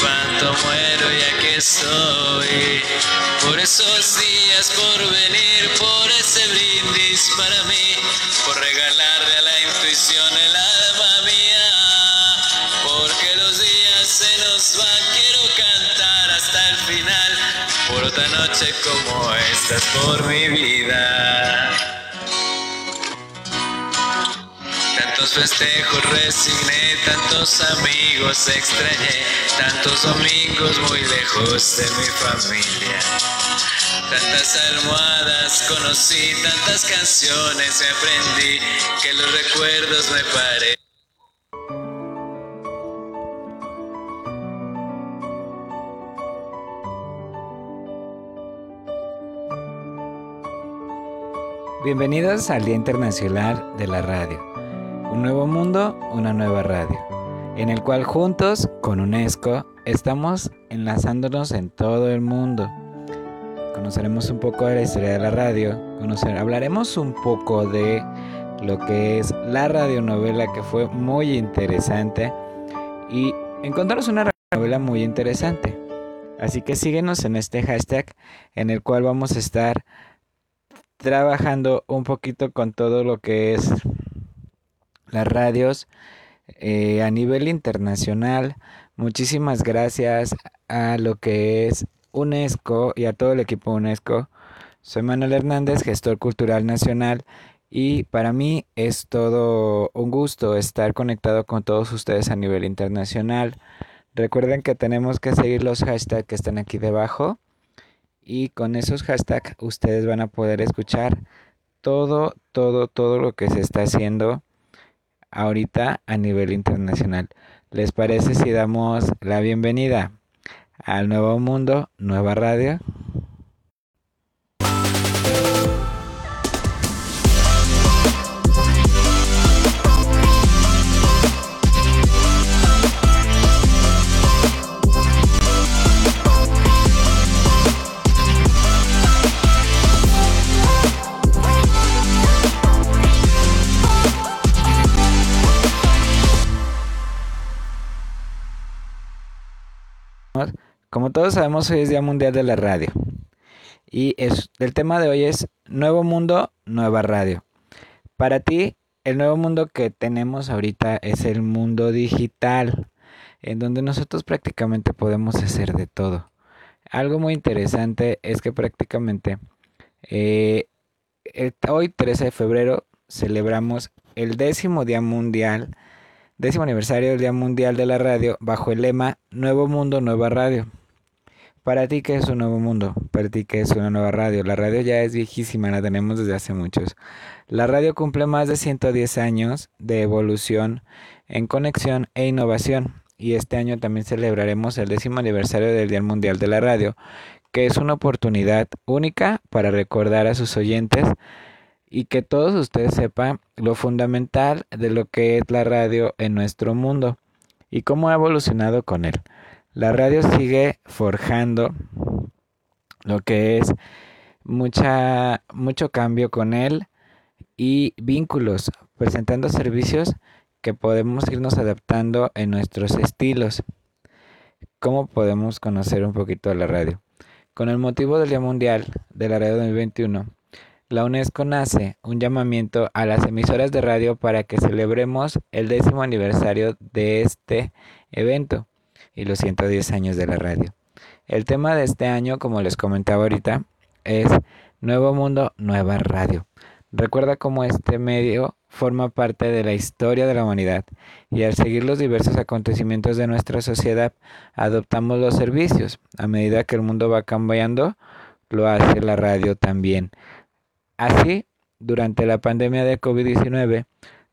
cada cuanto muero y aquí estoy. Por esos días, por venir, por ese brindis para mí, por regalarle a la intuición el alma mía. Porque los días se nos van, quiero cantar hasta el final. Por otra noche como esta es por mi vida. Tantos festejos resigné, tantos amigos extrañé, tantos domingos muy lejos de mi familia. Tantas almohadas conocí, tantas canciones aprendí, que los recuerdos me parecen. Bienvenidos al Día Internacional de la Radio. Un nuevo mundo, una nueva radio, en el cual juntos con UNESCO estamos enlazándonos en todo el mundo. Conoceremos un poco de la historia de la radio, conocer, hablaremos un poco de lo que es la radionovela que fue muy interesante y encontramos una radionovela muy interesante. Así que síguenos en este hashtag en el cual vamos a estar trabajando un poquito con todo lo que es las radios eh, a nivel internacional. Muchísimas gracias a lo que es UNESCO y a todo el equipo UNESCO. Soy Manuel Hernández, gestor cultural nacional, y para mí es todo un gusto estar conectado con todos ustedes a nivel internacional. Recuerden que tenemos que seguir los hashtags que están aquí debajo y con esos hashtags ustedes van a poder escuchar todo, todo, todo lo que se está haciendo ahorita a nivel internacional. ¿Les parece si damos la bienvenida al nuevo mundo, nueva radio? Como todos sabemos, hoy es Día Mundial de la Radio. Y el tema de hoy es Nuevo Mundo, Nueva Radio. Para ti, el nuevo mundo que tenemos ahorita es el mundo digital, en donde nosotros prácticamente podemos hacer de todo. Algo muy interesante es que prácticamente eh, hoy 13 de febrero celebramos el décimo Día Mundial décimo aniversario del Día Mundial de la Radio bajo el lema Nuevo Mundo, Nueva Radio. Para ti, ¿qué es un nuevo mundo? Para ti, ¿qué es una nueva radio? La radio ya es viejísima, la tenemos desde hace muchos. La radio cumple más de 110 años de evolución en conexión e innovación. Y este año también celebraremos el décimo aniversario del Día Mundial de la Radio, que es una oportunidad única para recordar a sus oyentes y que todos ustedes sepan lo fundamental de lo que es la radio en nuestro mundo y cómo ha evolucionado con él. La radio sigue forjando lo que es mucha, mucho cambio con él y vínculos, presentando servicios que podemos irnos adaptando en nuestros estilos. ¿Cómo podemos conocer un poquito de la radio? Con el motivo del Día Mundial de la Radio 2021, la UNESCO nace un llamamiento a las emisoras de radio para que celebremos el décimo aniversario de este evento y los 110 años de la radio. El tema de este año, como les comentaba ahorita, es Nuevo Mundo, Nueva Radio. Recuerda cómo este medio forma parte de la historia de la humanidad y al seguir los diversos acontecimientos de nuestra sociedad adoptamos los servicios. A medida que el mundo va cambiando, lo hace la radio también. Así, durante la pandemia de COVID-19,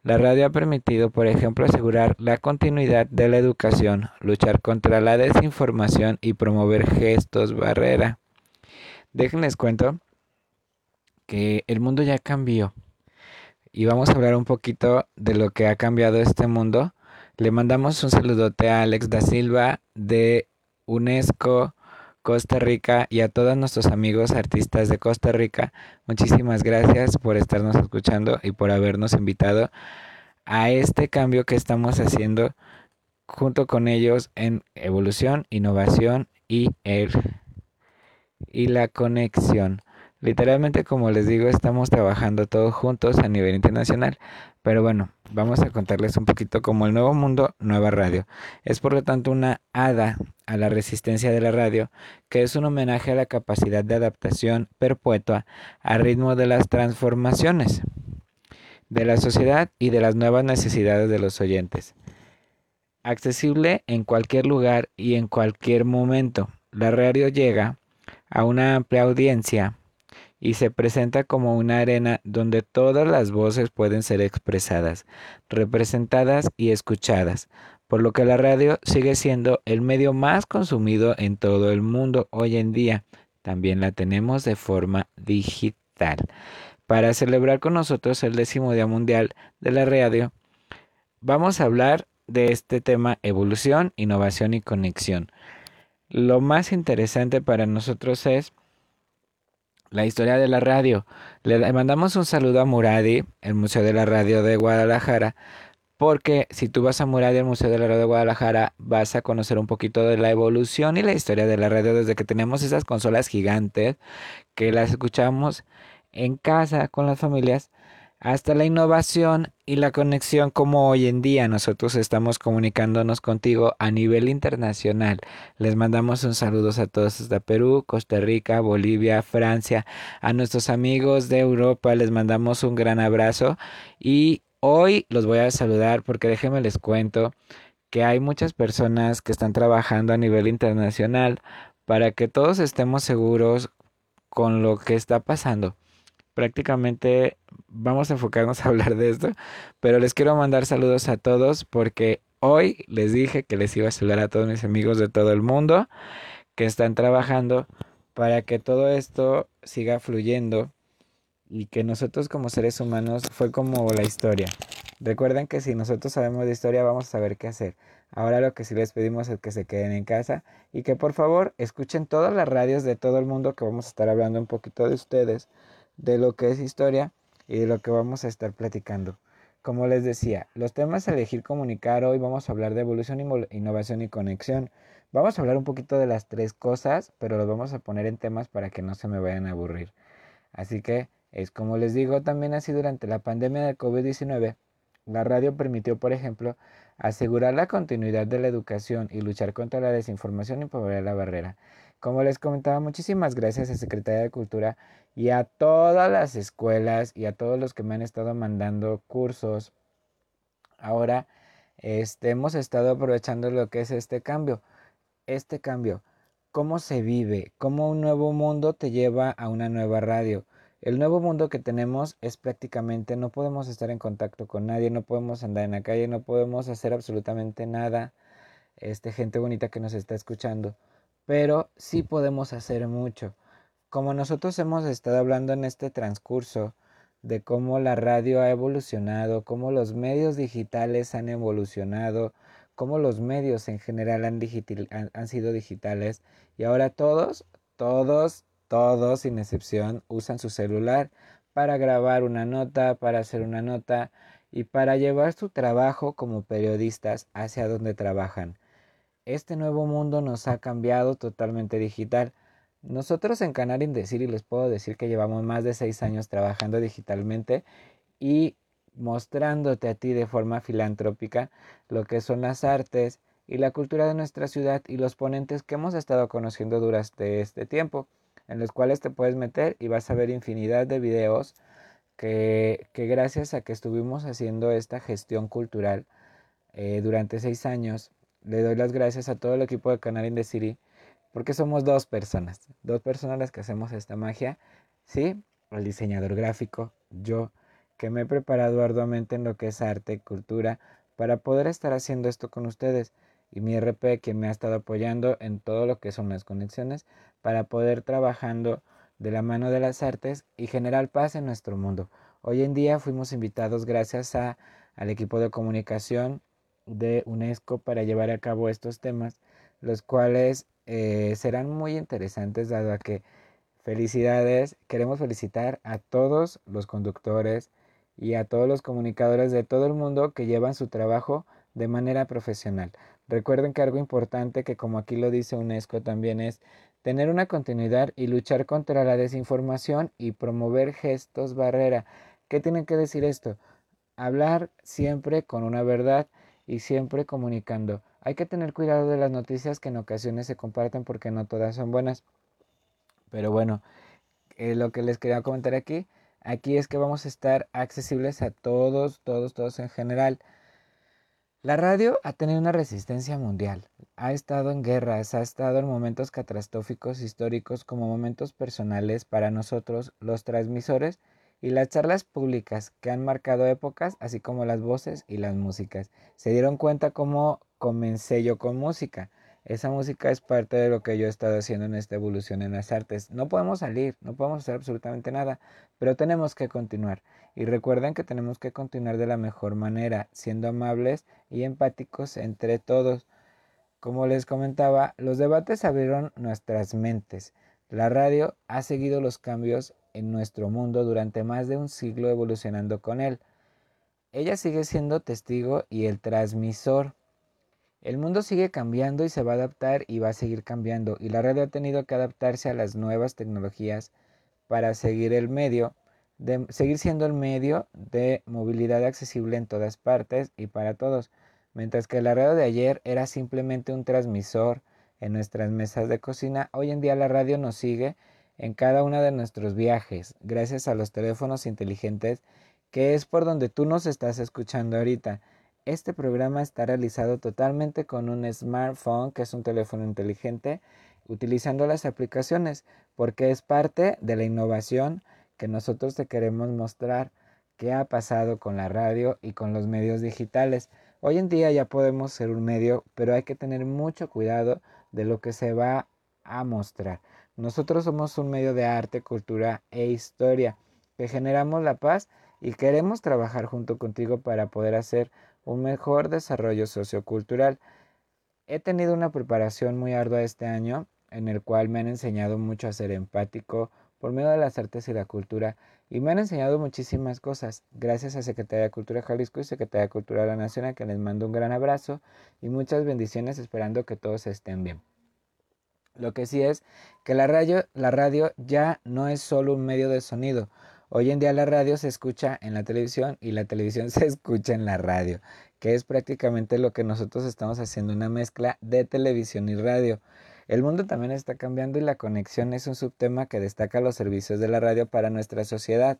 la radio ha permitido, por ejemplo, asegurar la continuidad de la educación, luchar contra la desinformación y promover gestos barrera. Déjenles cuento que el mundo ya cambió y vamos a hablar un poquito de lo que ha cambiado este mundo. Le mandamos un saludote a Alex da Silva de UNESCO Costa Rica y a todos nuestros amigos artistas de Costa Rica. Muchísimas gracias por estarnos escuchando y por habernos invitado a este cambio que estamos haciendo junto con ellos en evolución, innovación y el y la conexión. Literalmente, como les digo, estamos trabajando todos juntos a nivel internacional. Pero bueno, vamos a contarles un poquito como el nuevo mundo, nueva radio. Es por lo tanto una hada a la resistencia de la radio, que es un homenaje a la capacidad de adaptación perpetua al ritmo de las transformaciones de la sociedad y de las nuevas necesidades de los oyentes. Accesible en cualquier lugar y en cualquier momento, la radio llega a una amplia audiencia y se presenta como una arena donde todas las voces pueden ser expresadas, representadas y escuchadas, por lo que la radio sigue siendo el medio más consumido en todo el mundo hoy en día. También la tenemos de forma digital. Para celebrar con nosotros el décimo Día Mundial de la Radio, vamos a hablar de este tema evolución, innovación y conexión. Lo más interesante para nosotros es la historia de la radio. Le mandamos un saludo a Muradi, el Museo de la Radio de Guadalajara, porque si tú vas a Muradi, el Museo de la Radio de Guadalajara, vas a conocer un poquito de la evolución y la historia de la radio desde que tenemos esas consolas gigantes que las escuchamos en casa con las familias hasta la innovación y la conexión como hoy en día. Nosotros estamos comunicándonos contigo a nivel internacional. Les mandamos un saludo a todos desde Perú, Costa Rica, Bolivia, Francia, a nuestros amigos de Europa. Les mandamos un gran abrazo. Y hoy los voy a saludar porque déjenme les cuento que hay muchas personas que están trabajando a nivel internacional para que todos estemos seguros con lo que está pasando prácticamente vamos a enfocarnos a hablar de esto, pero les quiero mandar saludos a todos porque hoy les dije que les iba a saludar a todos mis amigos de todo el mundo que están trabajando para que todo esto siga fluyendo y que nosotros como seres humanos fue como la historia. Recuerden que si nosotros sabemos de historia vamos a saber qué hacer. Ahora lo que sí les pedimos es que se queden en casa y que por favor escuchen todas las radios de todo el mundo que vamos a estar hablando un poquito de ustedes de lo que es historia y de lo que vamos a estar platicando. Como les decía, los temas a elegir comunicar hoy vamos a hablar de evolución, innovación y conexión. Vamos a hablar un poquito de las tres cosas, pero los vamos a poner en temas para que no se me vayan a aburrir. Así que es como les digo, también así durante la pandemia del COVID-19, la radio permitió, por ejemplo, asegurar la continuidad de la educación y luchar contra la desinformación y promover la barrera. Como les comentaba, muchísimas gracias a Secretaría de Cultura y a todas las escuelas y a todos los que me han estado mandando cursos. Ahora este, hemos estado aprovechando lo que es este cambio. Este cambio, cómo se vive, cómo un nuevo mundo te lleva a una nueva radio. El nuevo mundo que tenemos es prácticamente no podemos estar en contacto con nadie, no podemos andar en la calle, no podemos hacer absolutamente nada. Este gente bonita que nos está escuchando, pero sí podemos hacer mucho. Como nosotros hemos estado hablando en este transcurso de cómo la radio ha evolucionado, cómo los medios digitales han evolucionado, cómo los medios en general han, sido digitales y ahora todos, todos, todos sin excepción usan su celular para grabar una nota, para hacer una nota y para llevar su trabajo como periodistas hacia donde trabajan. Este nuevo mundo nos ha cambiado totalmente digital. Nosotros en Canal Indecir y les puedo decir que llevamos más de seis años trabajando digitalmente y mostrándote a ti de forma filantrópica lo que son las artes y la cultura de nuestra ciudad y los ponentes que hemos estado conociendo durante este tiempo. en los cuales te puedes meter y vas a ver infinidad de videos que, gracias a que estuvimos haciendo esta gestión cultural eh, durante seis años, le doy las gracias a todo el equipo de Canal in the City porque somos dos personas, dos personas las que hacemos esta magia, ¿sí? El diseñador gráfico, yo, que me he preparado arduamente en lo que es arte, cultura, para poder estar haciendo esto con ustedes y mi RP que me ha estado apoyando en todo lo que son las conexiones para poder trabajando de la mano de las artes y generar paz en nuestro mundo. Hoy en día fuimos invitados gracias al equipo de comunicación de UNESCO para llevar a cabo estos temas, los cuales eh, serán muy interesantes dado a que felicidades, queremos felicitar a todos los conductores y a todos los comunicadores de todo el mundo que llevan su trabajo de manera profesional. Recuerden que algo importante que como aquí lo dice UNESCO también es tener una continuidad y luchar contra la desinformación y promover gestos barrera. ¿Qué tiene que decir esto? Hablar siempre con una verdad y siempre comunicando. Hay que tener cuidado de las noticias que en ocasiones se comparten porque no todas son buenas. Pero bueno, eh, lo que les quería comentar aquí, aquí es que vamos a estar accesibles a todos, todos, todos en general. La radio ha tenido una resistencia mundial, ha estado en guerras, ha estado en momentos catastróficos históricos como momentos personales para nosotros, los transmisores, y las charlas públicas que han marcado épocas, así como las voces y las músicas. Se dieron cuenta cómo comencé yo con música. Esa música es parte de lo que yo he estado haciendo en esta evolución en las artes. No podemos salir, no podemos hacer absolutamente nada, pero tenemos que continuar. Y recuerden que tenemos que continuar de la mejor manera, siendo amables y empáticos entre todos. Como les comentaba, los debates abrieron nuestras mentes. La radio ha seguido los cambios en nuestro mundo durante más de un siglo evolucionando con él. Ella sigue siendo testigo y el transmisor. El mundo sigue cambiando y se va a adaptar y va a seguir cambiando y la radio ha tenido que adaptarse a las nuevas tecnologías para seguir el medio, de, seguir siendo el medio de movilidad accesible en todas partes y para todos, mientras que la radio de ayer era simplemente un transmisor en nuestras mesas de cocina, hoy en día la radio nos sigue en cada uno de nuestros viajes, gracias a los teléfonos inteligentes, que es por donde tú nos estás escuchando ahorita. Este programa está realizado totalmente con un smartphone, que es un teléfono inteligente, utilizando las aplicaciones, porque es parte de la innovación que nosotros te queremos mostrar qué ha pasado con la radio y con los medios digitales. Hoy en día ya podemos ser un medio, pero hay que tener mucho cuidado de lo que se va a mostrar. Nosotros somos un medio de arte, cultura e historia que generamos la paz y queremos trabajar junto contigo para poder hacer un mejor desarrollo sociocultural. He tenido una preparación muy ardua este año en el cual me han enseñado mucho a ser empático por medio de las artes y la cultura y me han enseñado muchísimas cosas. Gracias a Secretaría de Cultura Jalisco y Secretaría de Cultura de la Nación a que les mando un gran abrazo y muchas bendiciones esperando que todos estén bien. Lo que sí es que la radio, la radio ya no es solo un medio de sonido. Hoy en día la radio se escucha en la televisión y la televisión se escucha en la radio, que es prácticamente lo que nosotros estamos haciendo, una mezcla de televisión y radio. El mundo también está cambiando y la conexión es un subtema que destaca los servicios de la radio para nuestra sociedad.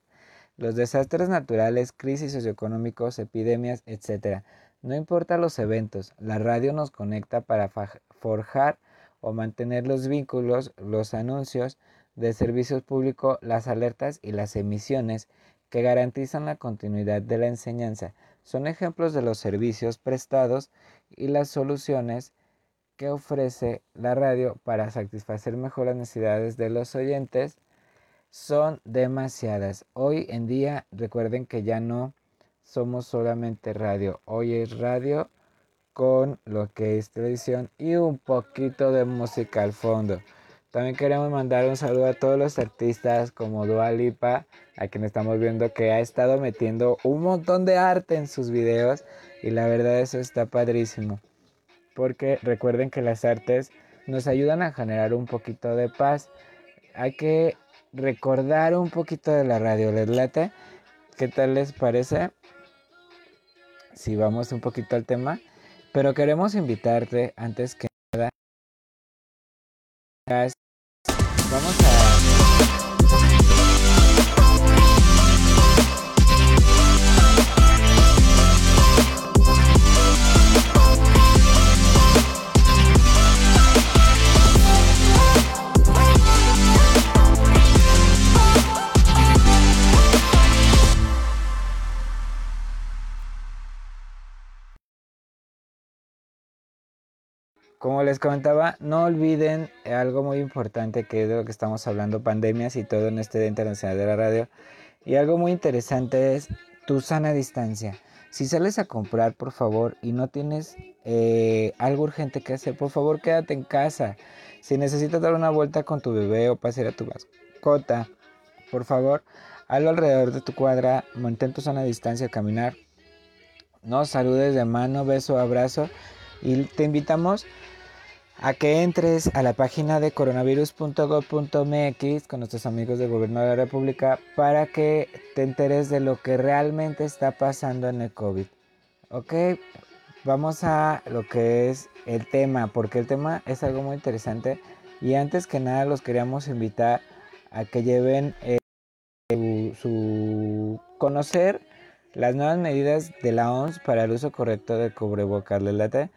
Los desastres naturales, crisis socioeconómicos, epidemias, etc. No importa los eventos, la radio nos conecta para forjar o mantener los vínculos, los anuncios de servicios públicos, las alertas y las emisiones que garantizan la continuidad de la enseñanza. Son ejemplos de los servicios prestados y las soluciones que ofrece la radio para satisfacer mejor las necesidades de los oyentes son demasiadas. Hoy en día recuerden que ya no somos solamente radio, hoy es radio con lo que es televisión y un poquito de música al fondo. También queremos mandar un saludo a todos los artistas como Dua Lipa, a quien estamos viendo que ha estado metiendo un montón de arte en sus videos y la verdad eso está padrísimo. Porque recuerden que las artes nos ayudan a generar un poquito de paz. Hay que recordar un poquito de la radio, ¿les? ¿Qué tal les parece? Si vamos un poquito al tema. Pero queremos invitarte antes que nada vamos a Como les comentaba, no olviden algo muy importante que es de lo que estamos hablando, pandemias y todo en este Día Internacional de la Radio. Y algo muy interesante es tu sana distancia. Si sales a comprar, por favor, y no tienes eh, algo urgente que hacer, por favor, quédate en casa. Si necesitas dar una vuelta con tu bebé o pasear a tu mascota, por favor, hazlo alrededor de tu cuadra, mantén tu sana distancia caminar. No saludes de mano, beso, abrazo. Y te invitamos a que entres a la página de coronavirus.gov.mx con nuestros amigos del gobierno de la República para que te enteres de lo que realmente está pasando en el COVID. Ok, vamos a lo que es el tema, porque el tema es algo muy interesante y antes que nada los queríamos invitar a que lleven eh, su, su, conocer las nuevas medidas de la OMS para el uso correcto del cubrebocas. ¿Les late?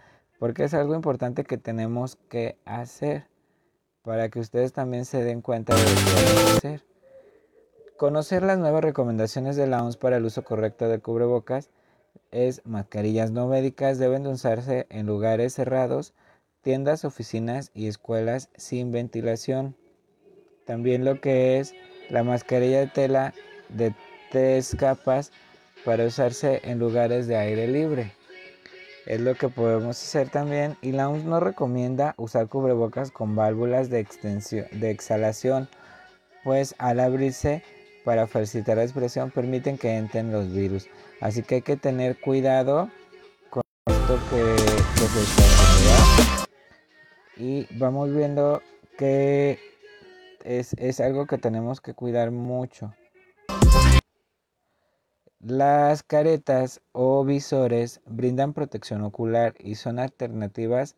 Porque es algo importante que tenemos que hacer para que ustedes también se den cuenta de lo que hay que hacer. Conocer las nuevas recomendaciones de la OMS para el uso correcto de cubrebocas es mascarillas no médicas deben de usarse en lugares cerrados, tiendas, oficinas y escuelas sin ventilación. También lo que es la mascarilla de tela de tres capas para usarse en lugares de aire libre es lo que podemos hacer también y la OMS nos recomienda usar cubrebocas con válvulas de, extensión, de exhalación, pues al abrirse para facilitar la expresión permiten que entren los virus. Así que hay que tener cuidado con esto que, que se está Y vamos viendo que es, es algo que tenemos que cuidar mucho. Las caretas o visores brindan protección ocular y son alternativas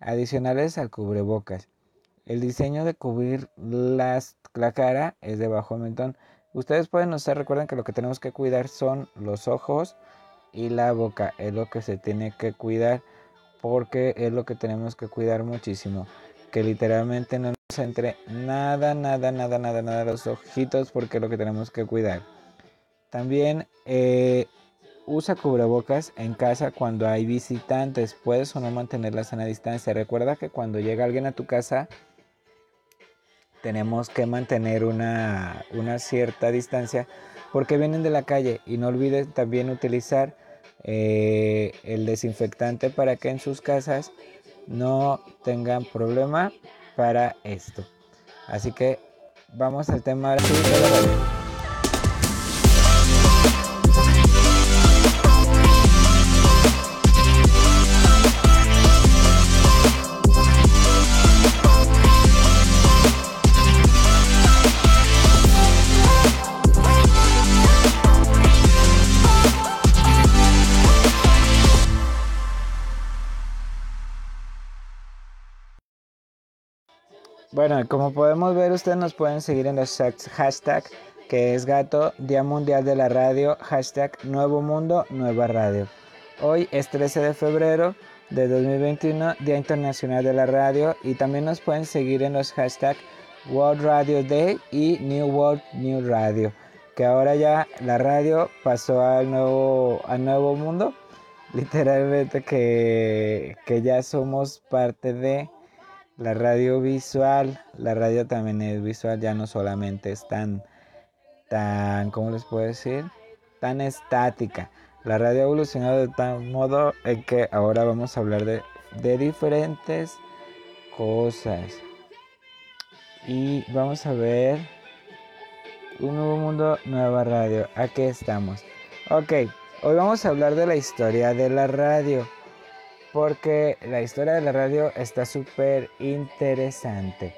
adicionales al cubrebocas. El diseño de cubrir las, la cara es de bajo mentón. Ustedes pueden usar, recuerden que lo que tenemos que cuidar son los ojos y la boca. Es lo que se tiene que cuidar porque es lo que tenemos que cuidar muchísimo. Que literalmente no nos entre nada, nada, nada, nada, nada los ojitos porque es lo que tenemos que cuidar. También eh, usa cubrebocas en casa cuando hay visitantes. Puedes o no mantener la sana distancia. Recuerda que cuando llega alguien a tu casa tenemos que mantener una, cierta distancia porque vienen de la calle. Y no olvides también utilizar eh, el desinfectante para que en sus casas no tengan problema para esto. Así que vamos al tema Bueno, como podemos ver, ustedes nos pueden seguir en los hashtag que es Gato, Día Mundial de la Radio, hashtag Nuevo Mundo, Nueva Radio. Hoy es 13 de febrero de 2021, Día Internacional de la Radio, y también nos pueden seguir en los hashtag World Radio Day y New World New Radio, que ahora ya la radio pasó al nuevo, al nuevo mundo, literalmente que, que ya somos parte de la radio visual, la radio también es visual, ya no solamente es tan, tan, ¿cómo les puedo decir? Tan estática. La radio ha evolucionado de tal modo en que ahora vamos a hablar de, de diferentes cosas. Y vamos a ver un nuevo mundo, nueva radio. Aquí estamos. Ok, hoy vamos a hablar de la historia de la radio porque la historia de la radio está súper interesante.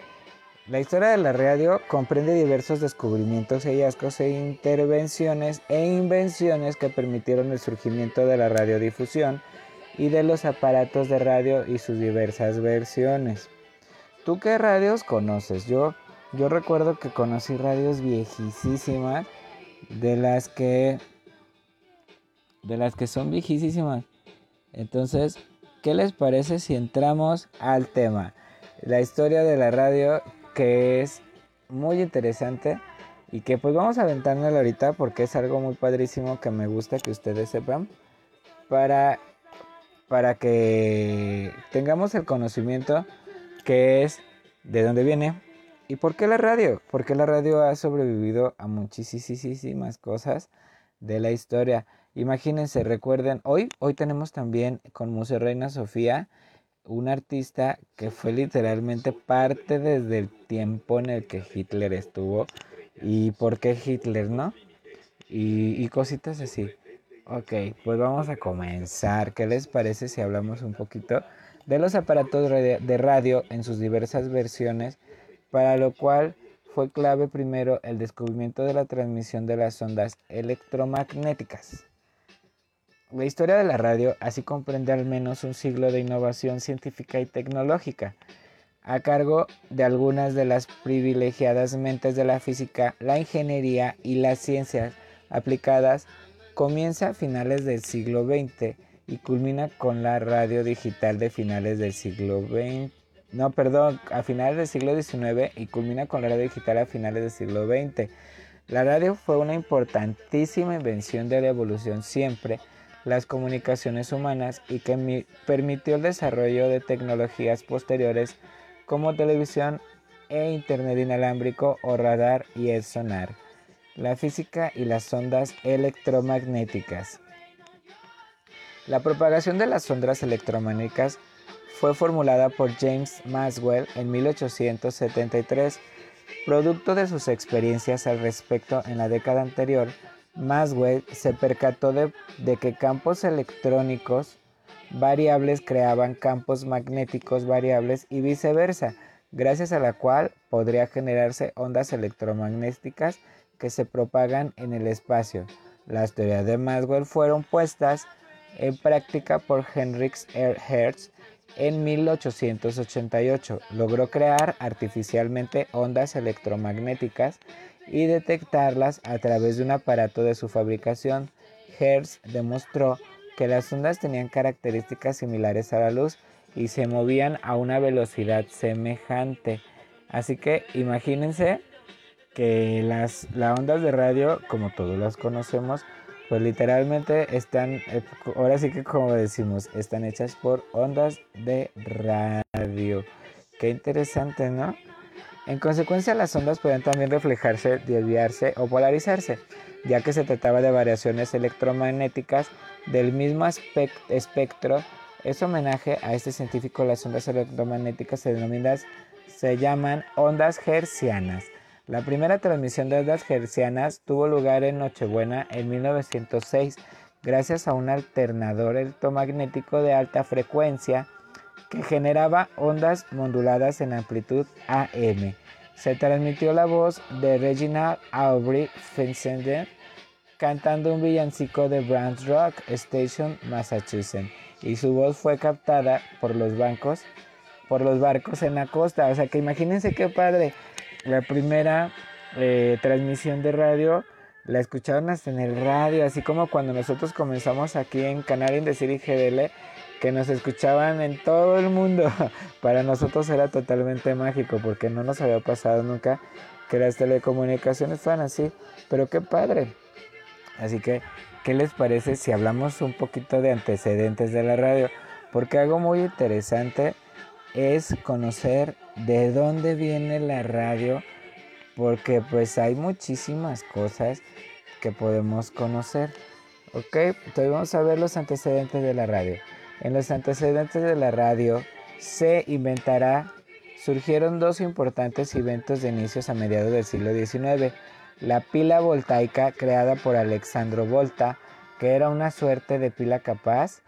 La historia de la radio comprende diversos descubrimientos, hallazgos e intervenciones e invenciones que permitieron el surgimiento de la radiodifusión y de los aparatos de radio y sus diversas versiones. ¿Tú qué radios conoces? Yo Yo recuerdo que conocí radios viejísimas, de las que de las que son viejísimas. Entonces, ¿qué les parece si entramos al tema? La historia de la radio que es muy interesante y que pues vamos a aventarnos ahorita porque es algo muy padrísimo que me gusta que ustedes sepan para para que tengamos el conocimiento que es de dónde viene y por qué la radio, porque la radio ha sobrevivido a muchísimas cosas de la historia. Imagínense, recuerden, hoy hoy tenemos también con Museo Reina Sofía un artista que fue literalmente parte desde el tiempo en el que Hitler estuvo y por qué Hitler, ¿no? Y, y cositas así. Ok, pues vamos a comenzar. ¿Qué les parece si hablamos un poquito de los aparatos de radio en sus diversas versiones? Para lo cual fue clave primero el descubrimiento de la transmisión de las ondas electromagnéticas. La historia de la radio así comprende al menos un siglo de innovación científica y tecnológica, a cargo de algunas de las privilegiadas mentes de la física, la ingeniería y las ciencias aplicadas, comienza a finales del siglo XX y culmina con la radio digital de finales del siglo XX. No, perdón, a finales del siglo XIX y culmina con la radio digital a finales del siglo XX. La radio fue una importantísima invención de la evolución siempre las comunicaciones humanas y que permitió el desarrollo de tecnologías posteriores como televisión e internet inalámbrico o radar y el sonar, la física y las ondas electromagnéticas. La propagación de las ondas electromagnéticas fue formulada por James Maxwell en 1873, producto de sus experiencias al respecto en la década anterior Maxwell se percató de, que campos electrónicos variables creaban campos magnéticos variables y viceversa, gracias a la cual podría generarse ondas electromagnéticas que se propagan en el espacio. Las teorías de Maxwell fueron puestas en práctica por Heinrich Hertz en 1888. Logró crear artificialmente ondas electromagnéticas y detectarlas a través de un aparato de su fabricación. Hertz demostró que las ondas tenían características similares a la luz y se movían a una velocidad semejante. Así que imagínense que las, ondas de radio, como todos las conocemos, pues literalmente están, eh, ahora sí que como decimos, están hechas por ondas de radio. Qué interesante, ¿no? En consecuencia, las ondas pueden también reflejarse, desviarse o polarizarse, ya que se trataba de variaciones electromagnéticas del mismo espectro. Es homenaje a este científico, las ondas electromagnéticas se denominan, se llaman ondas hercianas. La primera transmisión de ondas hercianas tuvo lugar en Nochebuena en 1906 gracias a un alternador electromagnético de alta frecuencia que generaba ondas moduladas en amplitud AM. Se transmitió la voz de Reginald Aubrey Fessenden cantando un villancico de Brands Rock Station, Massachusetts, y su voz fue captada por los bancos, por los barcos en la costa. O sea que imagínense qué padre. La primera eh, transmisión de radio la escucharon hasta en el radio, así como cuando nosotros comenzamos aquí en Canal Indecir y GDL que nos escuchaban en todo el mundo. Para nosotros era totalmente mágico porque no nos había pasado nunca que las telecomunicaciones fueran así. Pero qué padre. Así que, ¿qué les parece si hablamos un poquito de antecedentes de la radio? Porque algo muy interesante es conocer de dónde viene la radio. Porque pues hay muchísimas cosas que podemos conocer. Ok, entonces vamos a ver los antecedentes de la radio. En los antecedentes de la radio se inventará, surgieron dos importantes eventos de inicios a mediados del siglo XIX. La pila voltaica creada por Alexandro Volta, que era una suerte de pila capaz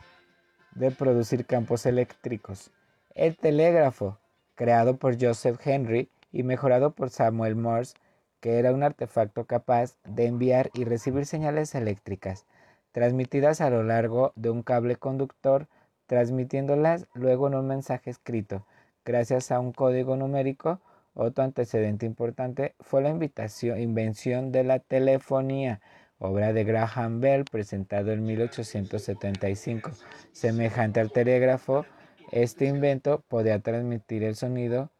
de producir campos eléctricos. El telégrafo, creado por Joseph Henry y mejorado por Samuel Morse, que era un artefacto capaz de enviar y recibir señales eléctricas, transmitidas a lo largo de un cable conductor transmitiéndolas luego en un mensaje escrito, gracias a un código numérico Otro antecedente importante fue la invención de la telefonía, obra de Graham Bell, presentado en 1875. Semejante al telégrafo, este invento podía transmitir el sonido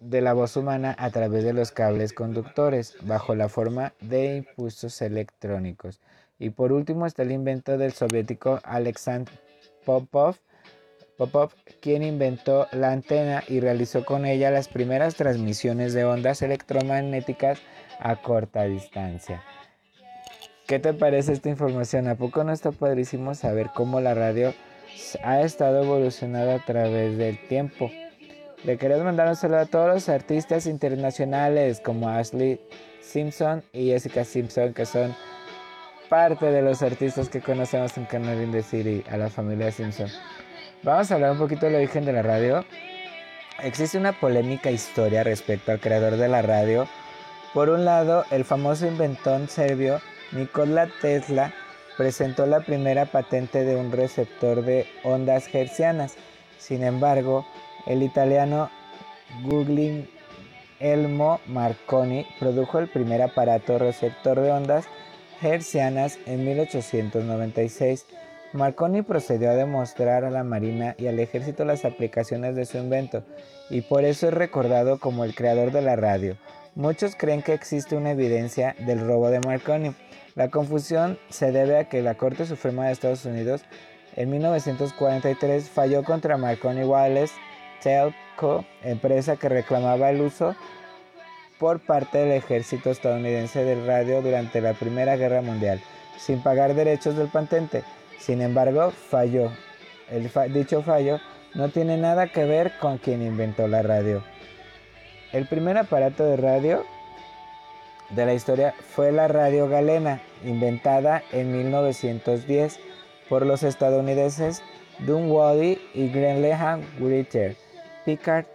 de la voz humana a través de los cables conductores, bajo la forma de impulsos electrónicos. Y por último está el invento del soviético Alexander Popov, Popov, quien inventó la antena y realizó con ella las primeras transmisiones de ondas electromagnéticas a corta distancia. ¿Qué te parece esta información? ¿A poco no está saber cómo la radio ha estado evolucionando a través del tiempo? Le queremos mandar un saludo a todos los artistas internacionales como Ashley Simpson y Jessica Simpson, que son parte de los artistas que conocemos en Canal in the City, a la familia Simpson. Vamos a hablar un poquito del origen de la radio. Existe una polémica historia respecto al creador de la radio. Por un lado, el famoso inventón serbio Nikola Tesla presentó la primera patente de un receptor de ondas hercianas. Sin embargo, el italiano Guglielmo Marconi produjo el primer aparato receptor de ondas hercianas en 1896. Marconi procedió a demostrar a la Marina y al ejército las aplicaciones de su invento y por eso es recordado como el creador de la radio. Muchos creen que existe una evidencia del robo de Marconi. La confusión se debe a que la Corte Suprema de Estados Unidos en 1943 falló contra Marconi Wallace Telco, empresa que reclamaba el uso por parte del ejército estadounidense del radio durante la Primera Guerra Mundial, sin pagar derechos del patente. Sin embargo, falló. El dicho fallo no tiene nada que ver con quien inventó la radio. El primer aparato de radio de la historia fue la radio galena, inventada en 1910 por los estadounidenses Dunwoody y Greenlehan Ritter. Picard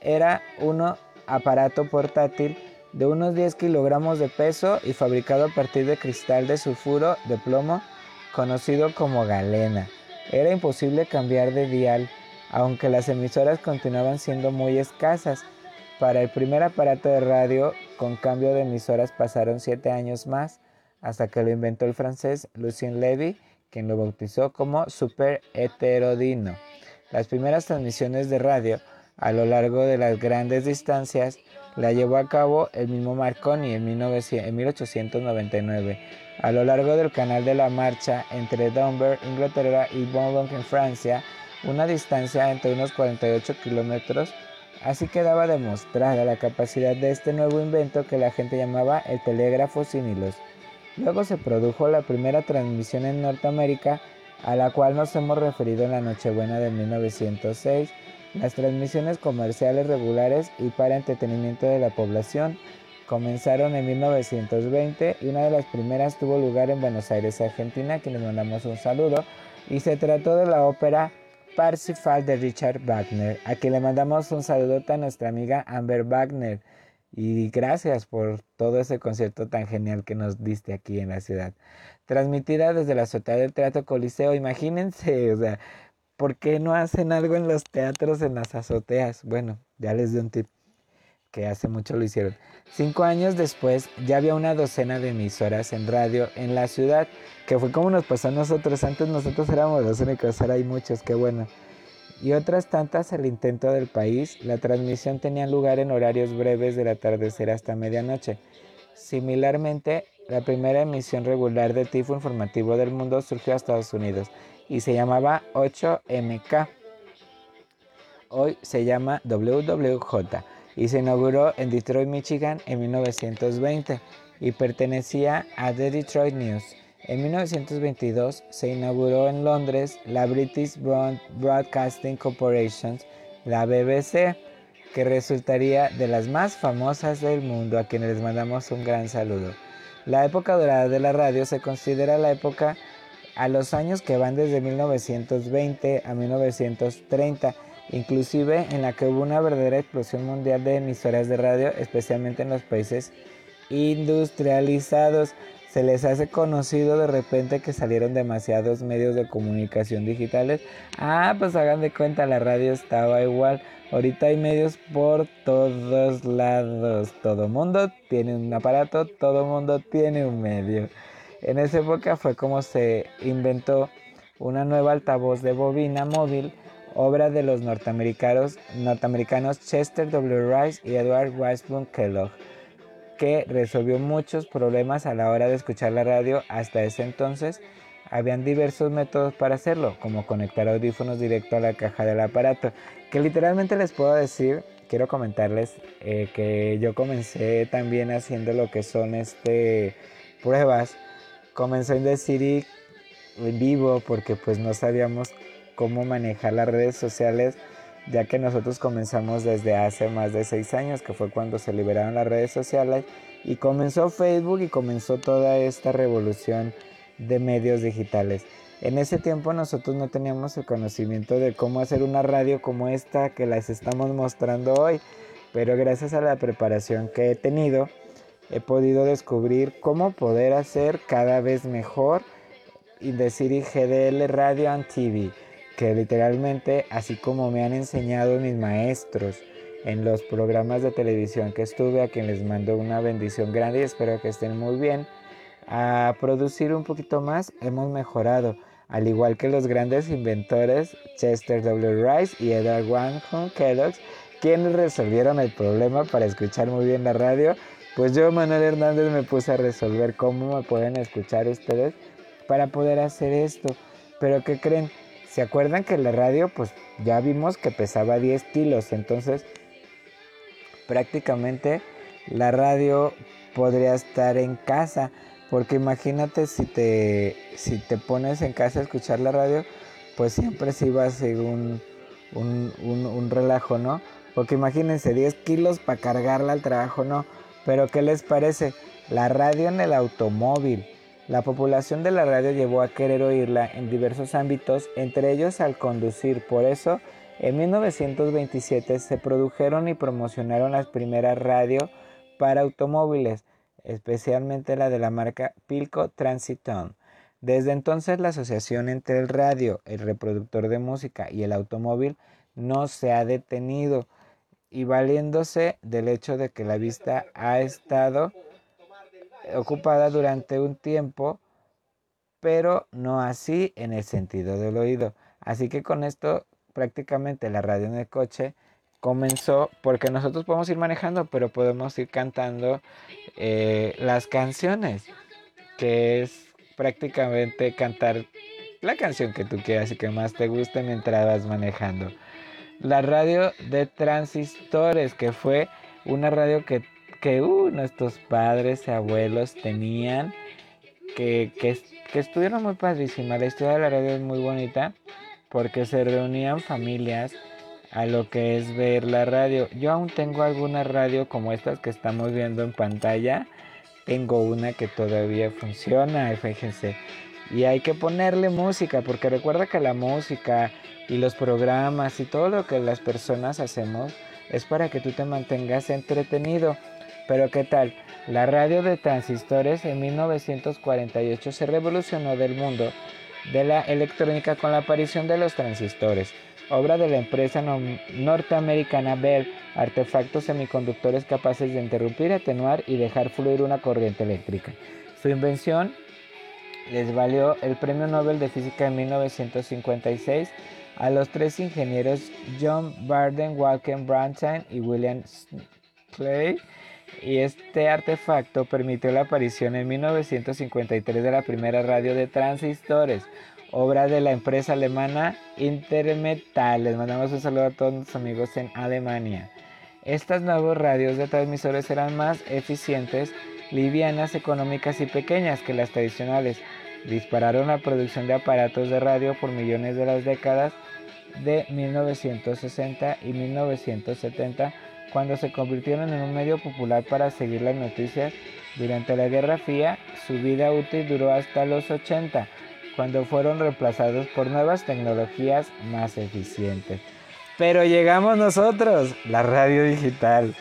era un aparato portátil de unos 10 kilogramos de peso y fabricado a partir de cristal de sulfuro de plomo conocido como galena. Era imposible cambiar de dial, aunque las emisoras continuaban siendo muy escasas. Para el primer aparato de radio con cambio de emisoras pasaron 7 años más, hasta que lo inventó el francés Lucien Levy, quien lo bautizó como super heterodino. Las primeras transmisiones de radio a lo largo de las grandes distancias la llevó a cabo el mismo Marconi en, 1899. A lo largo del canal de la marcha entre Dover, Inglaterra y Boulogne en Francia, una distancia entre unos 48 kilómetros, así quedaba demostrada la capacidad de este nuevo invento que la gente llamaba el telégrafo sin hilos. Luego se produjo la primera transmisión en Norteamérica, a la cual nos hemos referido en la Nochebuena de 1906, las transmisiones comerciales regulares y para entretenimiento de la población comenzaron en 1920 y una de las primeras tuvo lugar en Buenos Aires, Argentina, a quien les mandamos un saludo, y se trató de la ópera Parsifal de Richard Wagner, a quien le mandamos un saludo a nuestra amiga Amber Wagner. Y gracias por todo ese concierto tan genial que nos diste aquí en la ciudad. Transmitida desde la azotea del Teatro Coliseo, imagínense, o sea, ¿por qué no hacen algo en los teatros, en las azoteas? Bueno, ya les doy un tip que hace mucho lo hicieron. Cinco años después ya había una docena de emisoras en radio en la ciudad, que fue como nos pasó a nosotros. Antes nosotros éramos los únicos, ahora hay muchos, qué bueno. Y otras tantas al intento del país, la transmisión tenía lugar en horarios breves del atardecer hasta medianoche. Similarmente, la primera emisión regular de tifo informativo del mundo surgió a Estados Unidos y se llamaba 8MK. Hoy se llama WWJ y se inauguró en Detroit, Michigan en 1920 y pertenecía a The Detroit News. En 1922 se inauguró en Londres la British Broadcasting Corporation, la BBC, que resultaría de las más famosas del mundo, a quienes les mandamos un gran saludo. La época dorada de la radio se considera la época a los años que van desde 1920 a 1930, inclusive en la que hubo una verdadera explosión mundial de emisoras de radio, especialmente en los países industrializados. se les hace conocido de repente que salieron demasiados medios de comunicación digitales. Ah, pues hagan de cuenta, la radio estaba igual. Ahorita hay medios por todos lados. Todo mundo tiene un aparato, todo mundo tiene un medio. En esa época fue como se inventó una nueva altavoz de bobina móvil, obra de los norteamericanos, Chester W. Rice y Edward Weisblum Kellogg que resolvió muchos problemas a la hora de escuchar la radio. Hasta ese entonces habían diversos métodos para hacerlo, como conectar audífonos directo a la caja del aparato, que literalmente les puedo decir, quiero comentarles eh, que yo comencé también haciendo lo que son este pruebas, comencé en decir en vivo porque pues no sabíamos cómo manejar las redes sociales ya que nosotros comenzamos desde hace más de seis años, que fue cuando se liberaron las redes sociales y comenzó Facebook y comenzó toda esta revolución de medios digitales. En ese tiempo nosotros no teníamos el conocimiento de cómo hacer una radio como esta que les estamos mostrando hoy, pero gracias a la preparación que he tenido, he podido descubrir cómo poder hacer cada vez mejor y decir GDL Radio and TV que literalmente, así como me han enseñado mis maestros en los programas de televisión que estuve, a quien les mando una bendición grande y espero que estén muy bien, a producir un poquito más, hemos mejorado. Al igual que los grandes inventores Chester W. Rice y Edward Wang Kellogg, quienes resolvieron el problema para escuchar muy bien la radio, pues yo, Manuel Hernández, me puse a resolver cómo me pueden escuchar ustedes para poder hacer esto. Pero ¿qué creen? ¿Se acuerdan que la radio, pues ya vimos que pesaba 10 kilos? Entonces, prácticamente la radio podría estar en casa. Porque imagínate si te, si te pones en casa a escuchar la radio, pues siempre se iba a ser un, un, un relajo, ¿no? Porque imagínense, 10 kilos para cargarla al trabajo, ¿no? Pero ¿qué les parece? La radio en el automóvil la población de la radio llevó a querer oírla en diversos ámbitos, entre ellos al conducir. Por eso, en 1927 se produjeron y promocionaron las primeras radio para automóviles, especialmente la de la marca Pilco Transiton. Desde entonces la asociación entre el radio, el reproductor de música y el automóvil no se ha detenido y valiéndose del hecho de que la vista ha estado ocupada durante un tiempo, pero no así en el sentido del oído. Así que con esto prácticamente la radio en el coche comenzó porque nosotros podemos ir manejando, pero podemos ir cantando eh, las canciones, que es prácticamente cantar la canción que tú quieras y que más te guste mientras vas manejando. La radio de transistores, que fue una radio que que uh, nuestros padres y abuelos tenían, que, que, que estuvieron muy padrísimas. La historia de la radio es muy bonita porque se reunían familias a lo que es ver la radio. Yo aún tengo alguna radio como estas que estamos viendo en pantalla. Tengo una que todavía funciona, fíjense. Y hay que ponerle música, porque recuerda que la música y los programas y todo lo que las personas hacemos es para que tú te mantengas entretenido. Pero ¿qué tal? La radio de transistores en 1948 se revolucionó del mundo de la electrónica con la aparición de los transistores, obra de la empresa norteamericana Bell, artefactos semiconductores capaces de interrumpir, atenuar y dejar fluir una corriente eléctrica. Su invención les valió el Premio Nobel de Física en 1956 a los tres ingenieros John Barden, Walker Branstein y William Clay y este artefacto permitió la aparición en 1953 de la primera radio de transistores, obra de la empresa alemana Intermetal. Les mandamos un saludo a todos nuestros amigos en Alemania. Estas nuevas radios de transmisores eran más eficientes, livianas, económicas y pequeñas que las tradicionales. Dispararon la producción de aparatos de radio por millones de las décadas de 1960 y 1970 cuando se convirtieron en un medio popular para seguir las noticias durante la Guerra Fría, su vida útil duró hasta los 80, cuando fueron reemplazados por nuevas tecnologías más eficientes. Pero llegamos nosotros, la radio digital.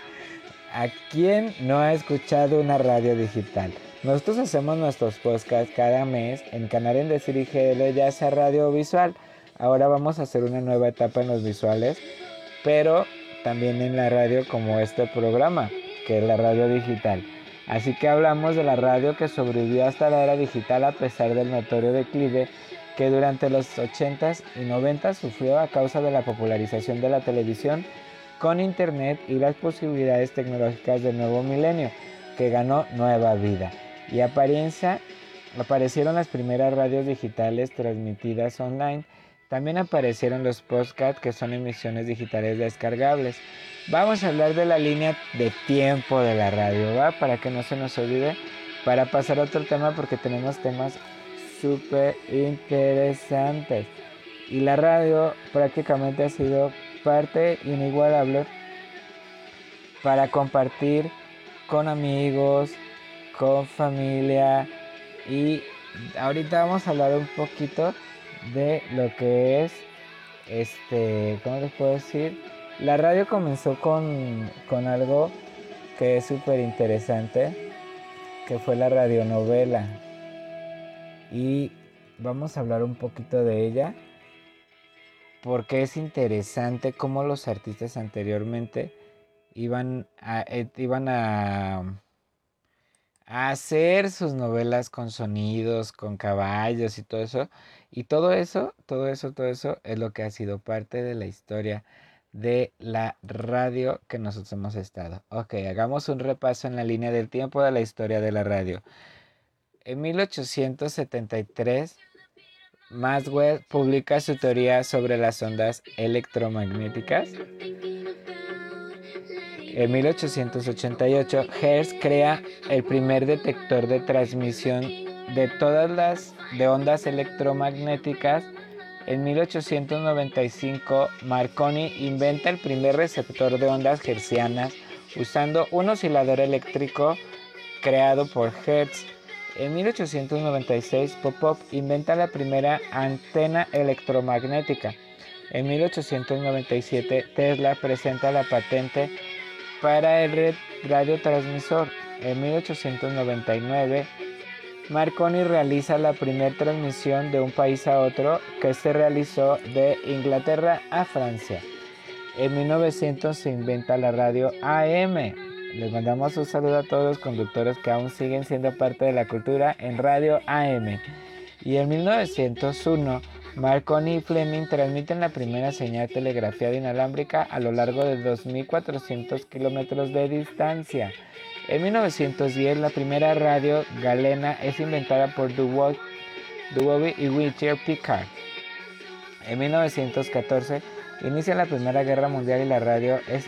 ¿A quién no ha escuchado una radio digital? Nosotros hacemos nuestros podcasts cada mes en Canal en Decir y GL, ya sea radio o visual. Ahora vamos a hacer una nueva etapa en los visuales, pero también en la radio como este programa, que es la radio digital. Así que hablamos de la radio que sobrevivió hasta la era digital a pesar del notorio declive que durante los 80s y 90s sufrió a causa de la popularización de la televisión con Internet y las posibilidades tecnológicas del nuevo milenio, que ganó nueva vida. Y apariencia, aparecieron las primeras radios digitales transmitidas online. También aparecieron los podcasts, que son emisiones digitales descargables. Vamos a hablar de la línea de tiempo de la radio, ¿va? Para que no se nos olvide. Para pasar a otro tema, porque tenemos temas súper interesantes. Y la radio prácticamente ha sido parte inigualable para compartir con amigos, con familia y ahorita vamos a hablar un poquito de lo que es este, ¿cómo les puedo decir? La radio comenzó con, con algo que es súper interesante, que fue la radionovela. Y vamos a hablar un poquito de ella, porque es interesante cómo los artistas anteriormente iban a, iban a, hacer sus novelas con sonidos, con caballos y todo eso. Y todo eso, todo eso, todo eso es lo que ha sido parte de la historia de la radio que nosotros hemos estado. Ok, hagamos un repaso en la línea del tiempo de la historia de la radio. En 1873, Maxwell publica su teoría sobre las ondas electromagnéticas. En 1888, Hertz crea el primer detector de transmisión de todas las de ondas electromagnéticas en 1895, Marconi inventa el primer receptor de ondas hertzianas usando un oscilador eléctrico creado por Hertz. En 1896, Popov inventa la primera antena electromagnética. En 1897, Tesla presenta la patente para el radiotransmisor. En 1899, Marconi realiza la primera transmisión de un país a otro que se realizó de Inglaterra a Francia. En 1900 se inventa la radio AM. Les mandamos un saludo a todos los conductores que aún siguen siendo parte de la cultura en radio AM. Y en 1901 Marconi y Fleming transmiten la primera señal telegrafiada inalámbrica a lo largo de 2.400 kilómetros de distancia. En 1910, la primera radio galena es inventada por Dubois, y Richard Picard. En 1914, inicia la Primera Guerra Mundial y la radio es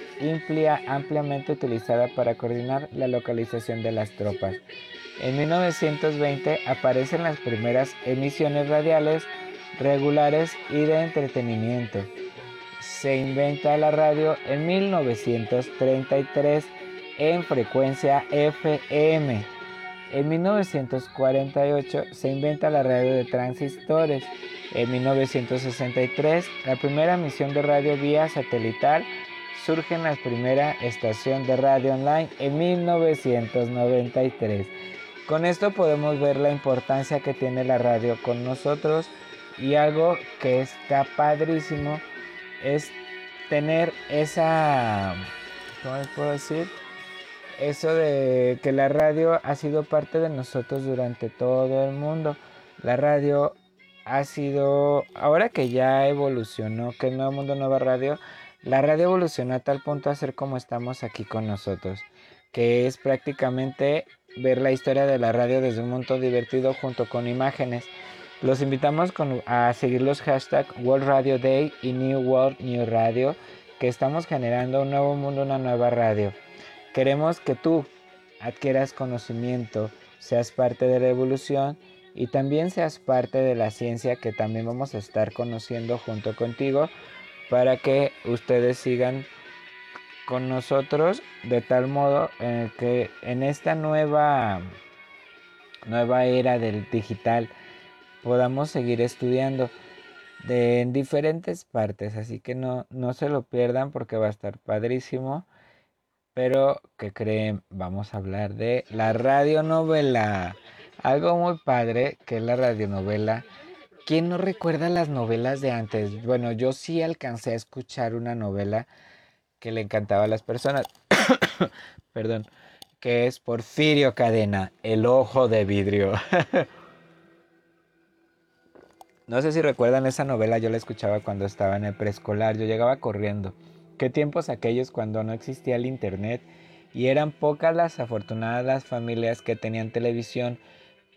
ampliamente utilizada para coordinar la localización de las tropas. En 1920 aparecen las primeras emisiones radiales regulares y de entretenimiento. Se inventa la radio en 1933 en frecuencia FM. En 1948 se inventa la radio de transistores. En 1963 la primera emisión de radio vía satelital surge en la primera estación de radio online en 1993. Con esto podemos ver la importancia que tiene la radio con nosotros y algo que está padrísimo es tener esa, ¿cómo les puedo decir? Eso de que la radio ha sido parte de nosotros durante todo el mundo. La radio ha sido, ahora que ya evolucionó, que el nuevo mundo, nueva radio, la radio evolucionó a tal punto a ser como estamos aquí con nosotros, que es prácticamente ver la historia de la radio desde un mundo divertido junto con imágenes. Los invitamos a seguir los hashtags World Radio Day y New World New Radio, que estamos generando un nuevo mundo, una nueva radio. Queremos que tú adquieras conocimiento, seas parte de la evolución y también seas parte de la ciencia que también vamos a estar conociendo junto contigo para que ustedes sigan con nosotros de tal modo que en esta nueva nueva era del digital podamos seguir estudiando de en diferentes partes así que no no se lo pierdan porque va a estar padrísimo Pero, ¿qué creen? Vamos a hablar de la radionovela. Algo muy padre que es la radionovela. ¿Quién no recuerda las novelas de antes? Bueno, yo sí alcancé a escuchar una novela que le encantaba a las personas. Perdón. Que es Porfirio Cadena, El Ojo de Vidrio. no sé si recuerdan esa novela, yo la escuchaba cuando estaba en el preescolar, yo llegaba corriendo. Qué tiempos aquellos cuando no existía el internet y eran pocas las afortunadas las familias que tenían televisión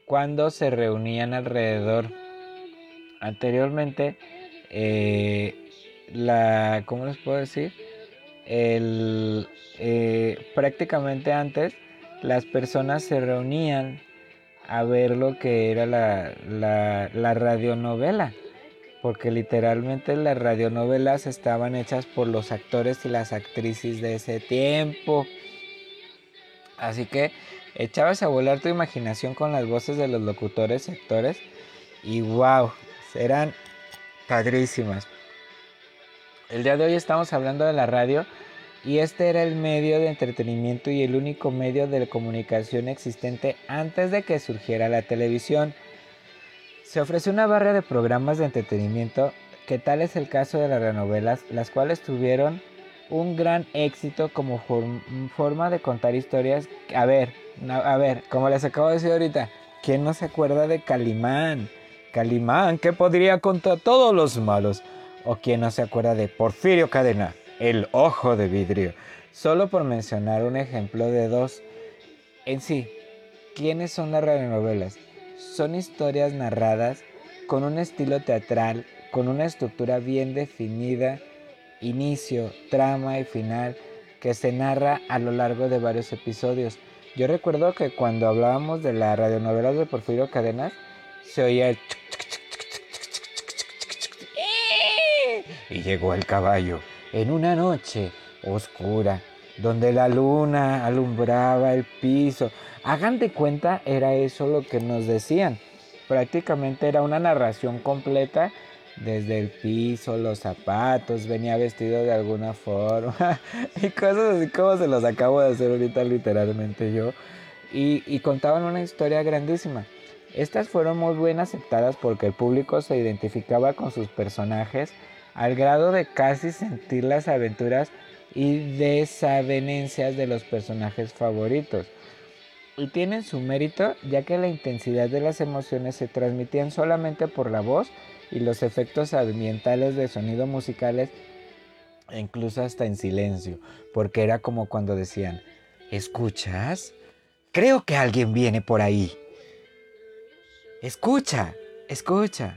cuando se reunían alrededor. Anteriormente, eh, la, ¿cómo les puedo decir? El, eh, prácticamente antes las personas se reunían a ver lo que era la, la, la radionovela porque literalmente las radionovelas estaban hechas por los actores y las actrices de ese tiempo. Así que echabas a volar tu imaginación con las voces de los locutores y actores y wow, eran padrísimas. El día de hoy estamos hablando de la radio y este era el medio de entretenimiento y el único medio de comunicación existente antes de que surgiera la televisión. Se ofreció una barra de programas de entretenimiento, que tal es el caso de las renovelas, las cuales tuvieron un gran éxito como forma de contar historias. A ver, a ver, como les acabo de decir ahorita, ¿quién no se acuerda de Calimán? Calimán, que podría contar todos los malos. ¿O quién no se acuerda de Porfirio Cadena, el ojo de vidrio? Solo por mencionar un ejemplo de dos. En sí, ¿quiénes son las radionovelas? Son historias narradas con un estilo teatral, con una estructura bien definida, inicio, trama y final, que se narra a lo largo de varios episodios. Yo recuerdo que cuando hablábamos de la radionovela de Porfirio Cadenas, se oía el... Y llegó el caballo en una noche oscura, donde la luna alumbraba el piso, Hagan de cuenta, era eso lo que nos decían. Prácticamente era una narración completa desde el piso, los zapatos, venía vestido de alguna forma y cosas así como se los acabo de hacer ahorita literalmente yo. Y, y contaban una historia grandísima. Estas fueron muy bien aceptadas porque el público se identificaba con sus personajes al grado de casi sentir las aventuras y desavenencias de los personajes favoritos y tienen su mérito ya que la intensidad de las emociones se transmitían solamente por la voz y los efectos ambientales de sonido musicales e incluso hasta en silencio, porque era como cuando decían, ¿escuchas? Creo que alguien viene por ahí. Escucha, escucha.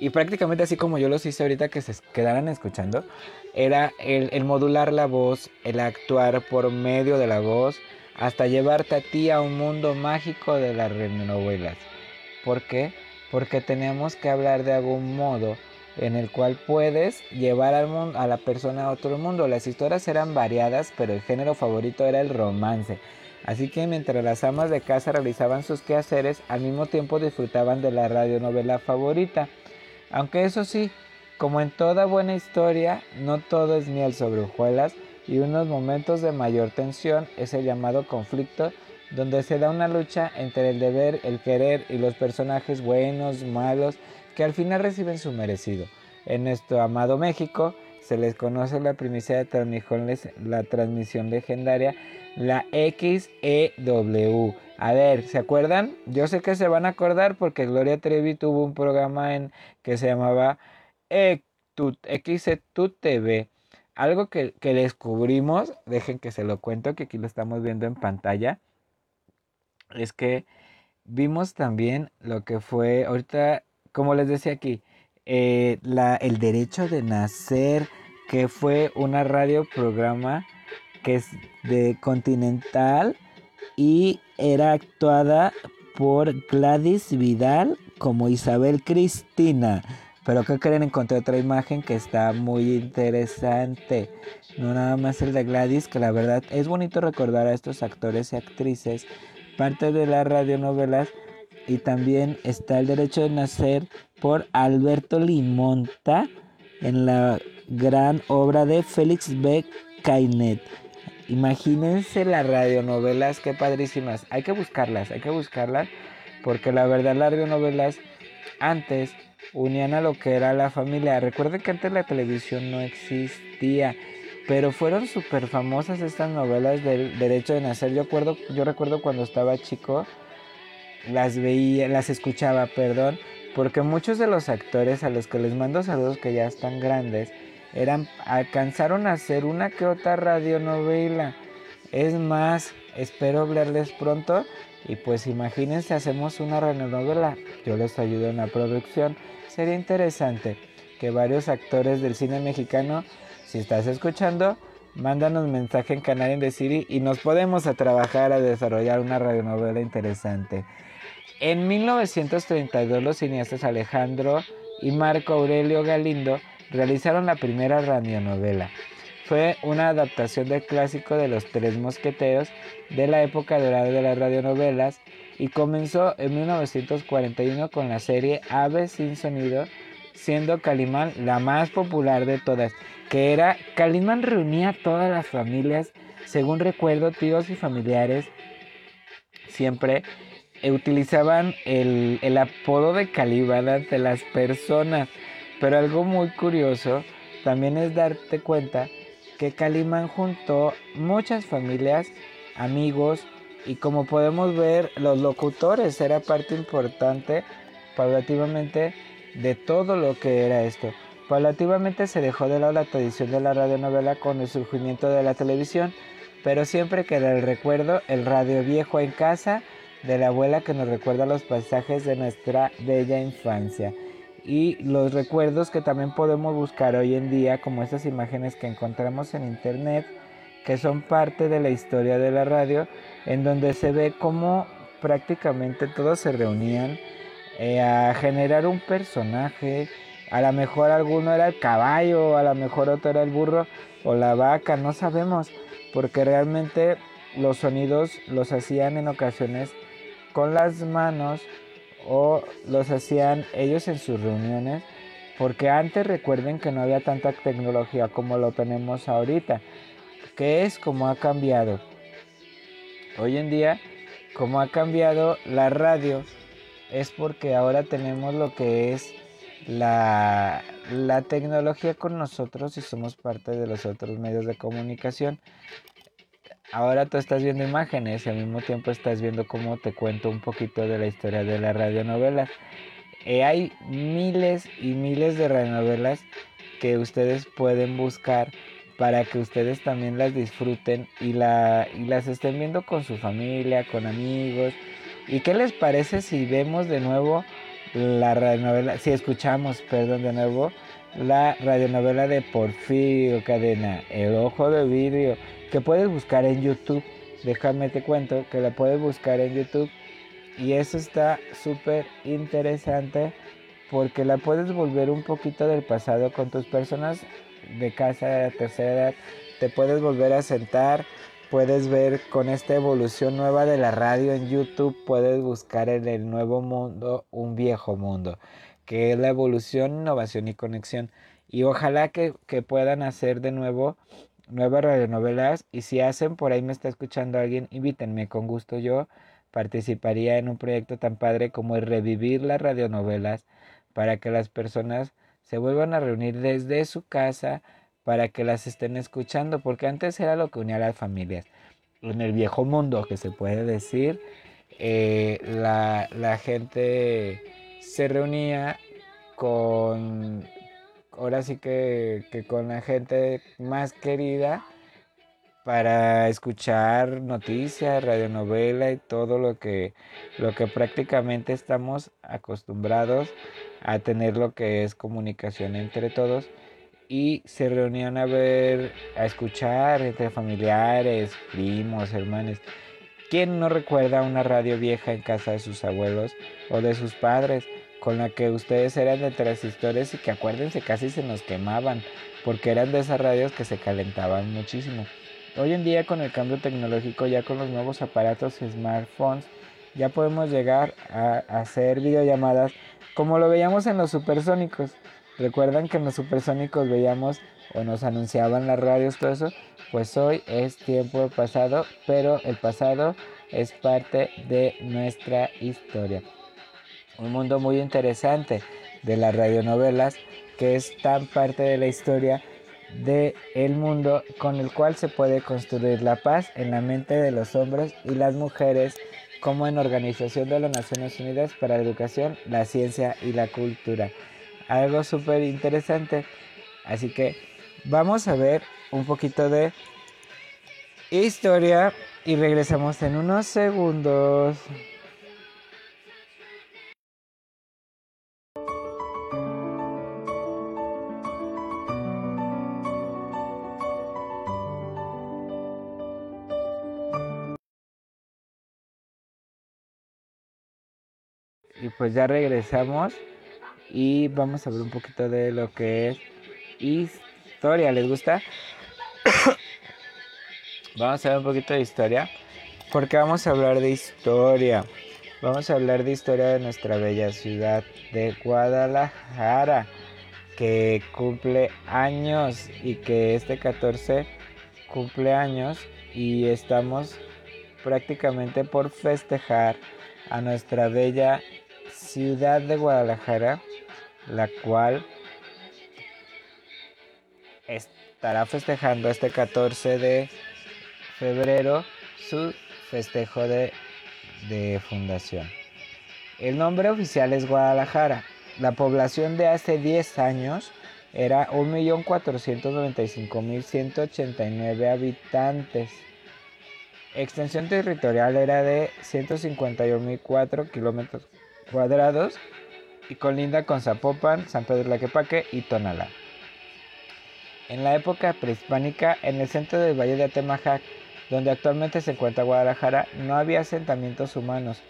Y prácticamente así como yo los hice ahorita que se quedaran escuchando, era el, modular la voz, el actuar por medio de la voz, hasta llevarte a ti a un mundo mágico de las novelas. ¿Por qué? Porque tenemos que hablar de algún modo en el cual puedes llevar al mundo, a la persona a otro mundo. Las historias eran variadas, pero el género favorito era el romance. Así que mientras las amas de casa realizaban sus quehaceres, al mismo tiempo disfrutaban de la radionovela favorita. Aunque eso sí, como en toda buena historia, no todo es miel sobre hojuelas, y unos momentos de mayor tensión es el llamado conflicto donde se da una lucha entre el deber, el querer y los personajes buenos, malos, que al final reciben su merecido. En nuestro amado México se les conoce la primicia de la transmisión legendaria, la XEW. A ver, ¿se acuerdan? Yo sé que se van a acordar porque Gloria Trevi tuvo un programa en que se llamaba XETU TV algo que, descubrimos, dejen que se lo cuento, que aquí lo estamos viendo en pantalla, es que vimos también lo que fue, ahorita, como les decía aquí, eh, el derecho de nacer, que fue una radio programa que es de Continental y era actuada por Gladys Vidal como Isabel Cristina. Pero ¿qué creen? Encontré otra imagen que está muy interesante. No nada más el de Gladys, que la verdad es bonito recordar a estos actores y actrices, parte de las radionovelas. Y también está El Derecho de Nacer por Alberto Limonta en la gran obra de Félix B. Cainet. Imagínense las radionovelas, qué padrísimas. Hay que buscarlas, hay que buscarlas, porque la verdad las radionovelas antes unían a lo que era la familia. Recuerden que antes la televisión no existía, pero fueron súper famosas estas novelas del derecho de nacer. Yo, acuerdo, yo recuerdo cuando estaba chico, las veía, las escuchaba, perdón, porque muchos de los actores a los que les mando saludos que ya están grandes, eran, alcanzaron a hacer una que otra radionovela. Es más, espero verles pronto y pues imagínense, hacemos una radionovela. Yo les ayudo en la producción. Sería interesante que varios actores del cine mexicano, si estás escuchando, mándanos mensaje en Canal de City y nos podemos a trabajar a desarrollar una radionovela interesante. En 1932 los cineastas Alejandro y Marco Aurelio Galindo realizaron la primera radionovela. Fue una adaptación del clásico de los Tres Mosqueteros de la época dorada de las radionovelas y comenzó en 1941 con la serie Aves sin sonido, siendo Calimán la más popular de todas, que era Calimán reunía a todas las familias, según recuerdo, tíos y familiares siempre utilizaban el, el apodo de Calimán ante las personas. Pero algo muy curioso también es darte cuenta que Calimán juntó muchas familias, amigos y como podemos ver los locutores era parte importante paulativamente de todo lo que era esto. Paulativamente se dejó de lado la tradición de la radionovela con el surgimiento de la televisión, pero siempre queda el recuerdo, el radio viejo en casa de la abuela que nos recuerda los pasajes de nuestra bella infancia y los recuerdos que también podemos buscar hoy en día, como estas imágenes que encontramos en internet, que son parte de la historia de la radio, en donde se ve cómo prácticamente todos se reunían eh, a generar un personaje. A lo mejor alguno era el caballo, a lo mejor otro era el burro o la vaca, no sabemos, porque realmente los sonidos los hacían en ocasiones con las manos o los hacían ellos en sus reuniones, porque antes recuerden que no había tanta tecnología como lo tenemos ahorita, que es como ha cambiado. Hoy en día, como ha cambiado la radio, es porque ahora tenemos lo que es la, la tecnología con nosotros y somos parte de los otros medios de comunicación ahora tú estás viendo imágenes y al mismo tiempo estás viendo cómo te cuento un poquito de la historia de la radionovela. Eh, hay miles y miles de radionovelas que ustedes pueden buscar para que ustedes también las disfruten y, la, y las estén viendo con su familia, con amigos. ¿Y qué les parece si vemos de nuevo la radionovela, si escuchamos, perdón, de nuevo la radionovela de Porfirio Cadena, El Ojo de Vidrio? Que puedes buscar en YouTube. Déjame te cuento que la puedes buscar en YouTube y eso está súper interesante porque la puedes volver un poquito del pasado con tus personas de casa de la tercera edad. Te puedes volver a sentar, puedes ver con esta evolución nueva de la radio en YouTube, puedes buscar en el nuevo mundo un viejo mundo, que es la evolución, innovación y conexión. Y ojalá que, que puedan hacer de nuevo nuevas radionovelas y si hacen por ahí me está escuchando alguien, invítenme, con gusto yo participaría en un proyecto tan padre como el revivir las radionovelas para que las personas se vuelvan a reunir desde su casa para que las estén escuchando, porque antes era lo que unía a las familias. En el viejo mundo, que se puede decir, eh, la, la gente se reunía con ahora sí que, con la gente más querida para escuchar noticias, radionovela y todo lo que, lo que prácticamente estamos acostumbrados a tener lo que es comunicación entre todos y se reunían a ver, a escuchar entre familiares, primos, hermanos. ¿Quién no recuerda una radio vieja en casa de sus abuelos o de sus padres? Con la que ustedes eran de transistores y que acuérdense casi se nos quemaban porque eran de esas radios que se calentaban muchísimo. Hoy en día con el cambio tecnológico, ya con los nuevos aparatos y smartphones, ya podemos llegar a, hacer videollamadas como lo veíamos en los supersónicos, Recuerdan que en los supersónicos veíamos o nos anunciaban las radios, todo eso. Pues hoy es tiempo pasado, pero el pasado es parte de nuestra historia. Un mundo muy interesante de las radionovelas que es tan parte de la historia de el mundo con el cual se puede construir la paz en la mente de los hombres y las mujeres como en Organización de las Naciones Unidas para la Educación, la Ciencia y la Cultura. Algo súper interesante. Así que vamos a ver un poquito de historia y regresamos en unos segundos. Y pues ya regresamos y vamos a ver un poquito de lo que es historia. ¿Les gusta? vamos a ver un poquito de historia. Porque vamos a hablar de historia. Vamos a hablar de historia de nuestra bella ciudad de Guadalajara. Que cumple años y que este 14 cumple años. Y estamos prácticamente por festejar a nuestra bella ciudad de Guadalajara, la cual estará festejando este 14 de febrero su festejo de, fundación. El nombre oficial es Guadalajara. La población de hace 10 años era 1.495.189 habitantes. Extensión territorial era de 151.004 kilómetros cuadrados y colinda con Zapopan, San Pedro Laquepaque y Tonalá. En la época prehispánica, en el centro del valle de Atemajac, donde actualmente se encuentra Guadalajara, no había asentamientos humanos,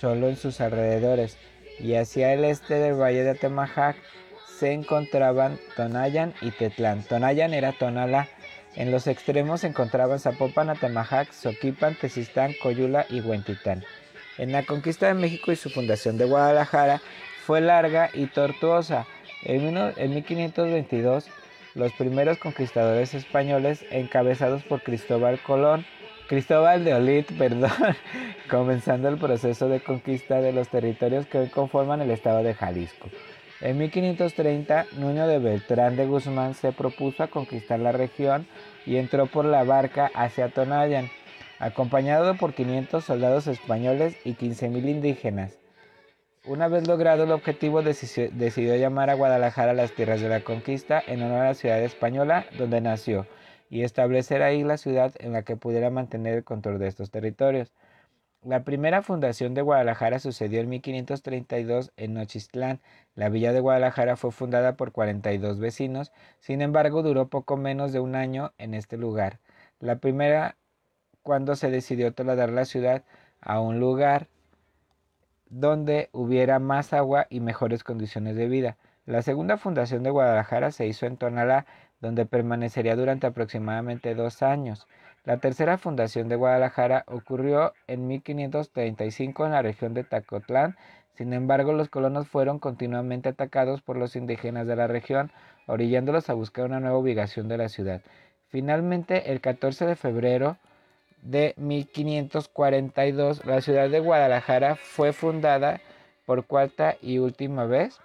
solo en sus alrededores, y hacia el este del valle de Atemajac se encontraban Tonayan y Tetlán. Tonayan era Tonalá. En los extremos se encontraban Zapopan, Atemajac, Soquipan, Tezistán, Coyula y Huentitán. En la conquista de México y su fundación de Guadalajara fue larga y tortuosa. En 1522, los primeros conquistadores españoles, encabezados por Cristóbal Colón, Cristóbal de Olid, perdón, comenzando el proceso de conquista de los territorios que hoy conforman el estado de Jalisco. En 1530, Nuño de Beltrán de Guzmán se propuso a conquistar la región y entró por la barca hacia Tonayan acompañado por 500 soldados españoles y 15.000 indígenas. Una vez logrado el objetivo, decidió llamar a Guadalajara las tierras de la conquista en honor a la ciudad española donde nació y establecer ahí la ciudad en la que pudiera mantener el control de estos territorios. La primera fundación de Guadalajara sucedió en 1532 en Nochistlán. La villa de Guadalajara fue fundada por 42 vecinos, sin embargo duró poco menos de un año en este lugar. La primera cuando se decidió trasladar la ciudad a un lugar donde hubiera más agua y mejores condiciones de vida. La segunda fundación de Guadalajara se hizo en Tonalá, donde permanecería durante aproximadamente dos años. La tercera fundación de Guadalajara ocurrió en 1535 en la región de Tacotlán. Sin embargo, los colonos fueron continuamente atacados por los indígenas de la región, orillándolos a buscar una nueva ubicación de la ciudad. Finalmente, el 14 de febrero de 1542, la ciudad de Guadalajara fue fundada por cuarta y última vez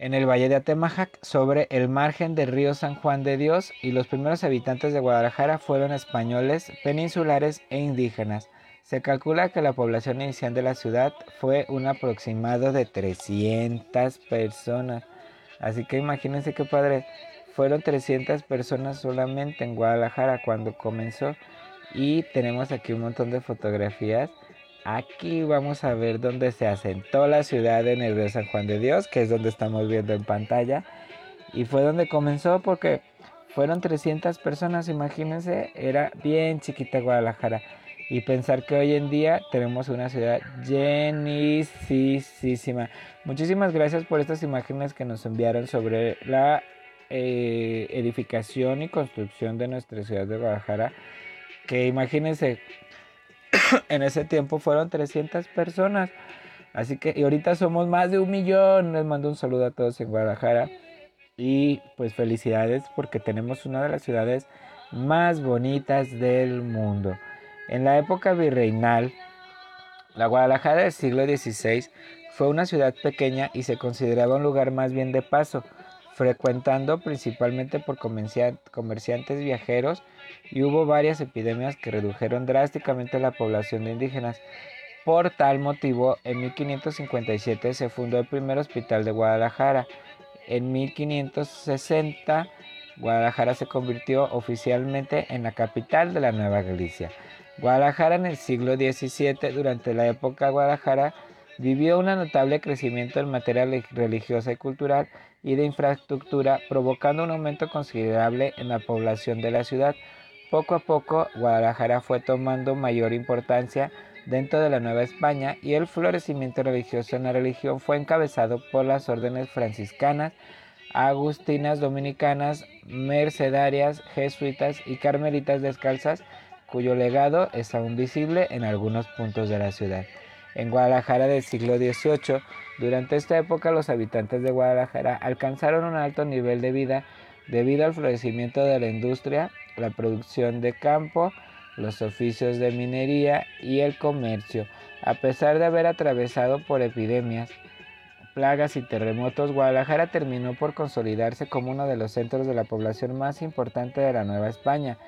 en el valle de Atemajac, sobre el margen del río San Juan de Dios, y los primeros habitantes de Guadalajara fueron españoles, peninsulares e indígenas. Se calcula que la población inicial de la ciudad fue un aproximado de 300 personas. Así que imagínense qué padre. Fueron 300 personas solamente en Guadalajara cuando comenzó y tenemos aquí un montón de fotografías. Aquí vamos a ver dónde se asentó la ciudad en el río San Juan de Dios, que es donde estamos viendo en pantalla. Y fue donde comenzó porque fueron 300 personas, imagínense, era bien chiquita Guadalajara. Y pensar que hoy en día tenemos una ciudad llenísima. Muchísimas gracias por estas imágenes que nos enviaron sobre la eh, edificación y construcción de nuestra ciudad de Guadalajara, que imagínense, en ese tiempo fueron 300 personas. Así que, y ahorita somos más de un millón. Les mando un saludo a todos en Guadalajara. Y pues felicidades porque tenemos una de las ciudades más bonitas del mundo. En la época virreinal, la Guadalajara del siglo XVI fue una ciudad pequeña y se consideraba un lugar más bien de paso, frecuentando principalmente por comerciantes viajeros y hubo varias epidemias que redujeron drásticamente la población de indígenas. Por tal motivo, en 1557 se fundó el primer hospital de Guadalajara. En 1560 Guadalajara se convirtió oficialmente en la capital de la Nueva Galicia. Guadalajara en el siglo XVII, durante la época Guadalajara, vivió un notable crecimiento en materia religiosa y cultural y de infraestructura, provocando un aumento considerable en la población de la ciudad. Poco a poco, Guadalajara fue tomando mayor importancia dentro de la Nueva España y el florecimiento religioso en la religión fue encabezado por las órdenes franciscanas, agustinas dominicanas, mercedarias, jesuitas y carmelitas descalzas, cuyo legado es aún visible en algunos puntos de la ciudad. En Guadalajara del siglo XVIII, durante esta época los habitantes de Guadalajara alcanzaron un alto nivel de vida debido al florecimiento de la industria, la producción de campo, los oficios de minería y el comercio. A pesar de haber atravesado por epidemias, plagas y terremotos, Guadalajara terminó por consolidarse como uno de los centros de la población más importante de la Nueva España.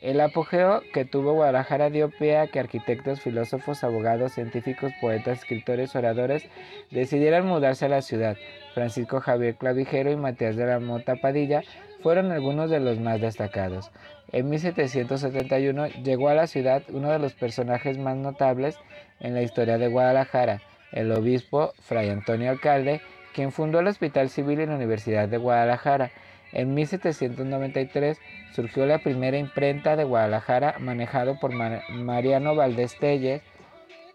El apogeo que tuvo Guadalajara dio pie a que arquitectos, filósofos, abogados, científicos, poetas, escritores, oradores decidieran mudarse a la ciudad. Francisco Javier Clavijero y Matías de la Mota Padilla fueron algunos de los más destacados. En 1771 llegó a la ciudad uno de los personajes más notables en la historia de Guadalajara, el obispo Fray Antonio Alcalde, quien fundó el Hospital Civil en la Universidad de Guadalajara. En 1793 surgió la primera imprenta de Guadalajara manejado por Mariano Valdés Telles,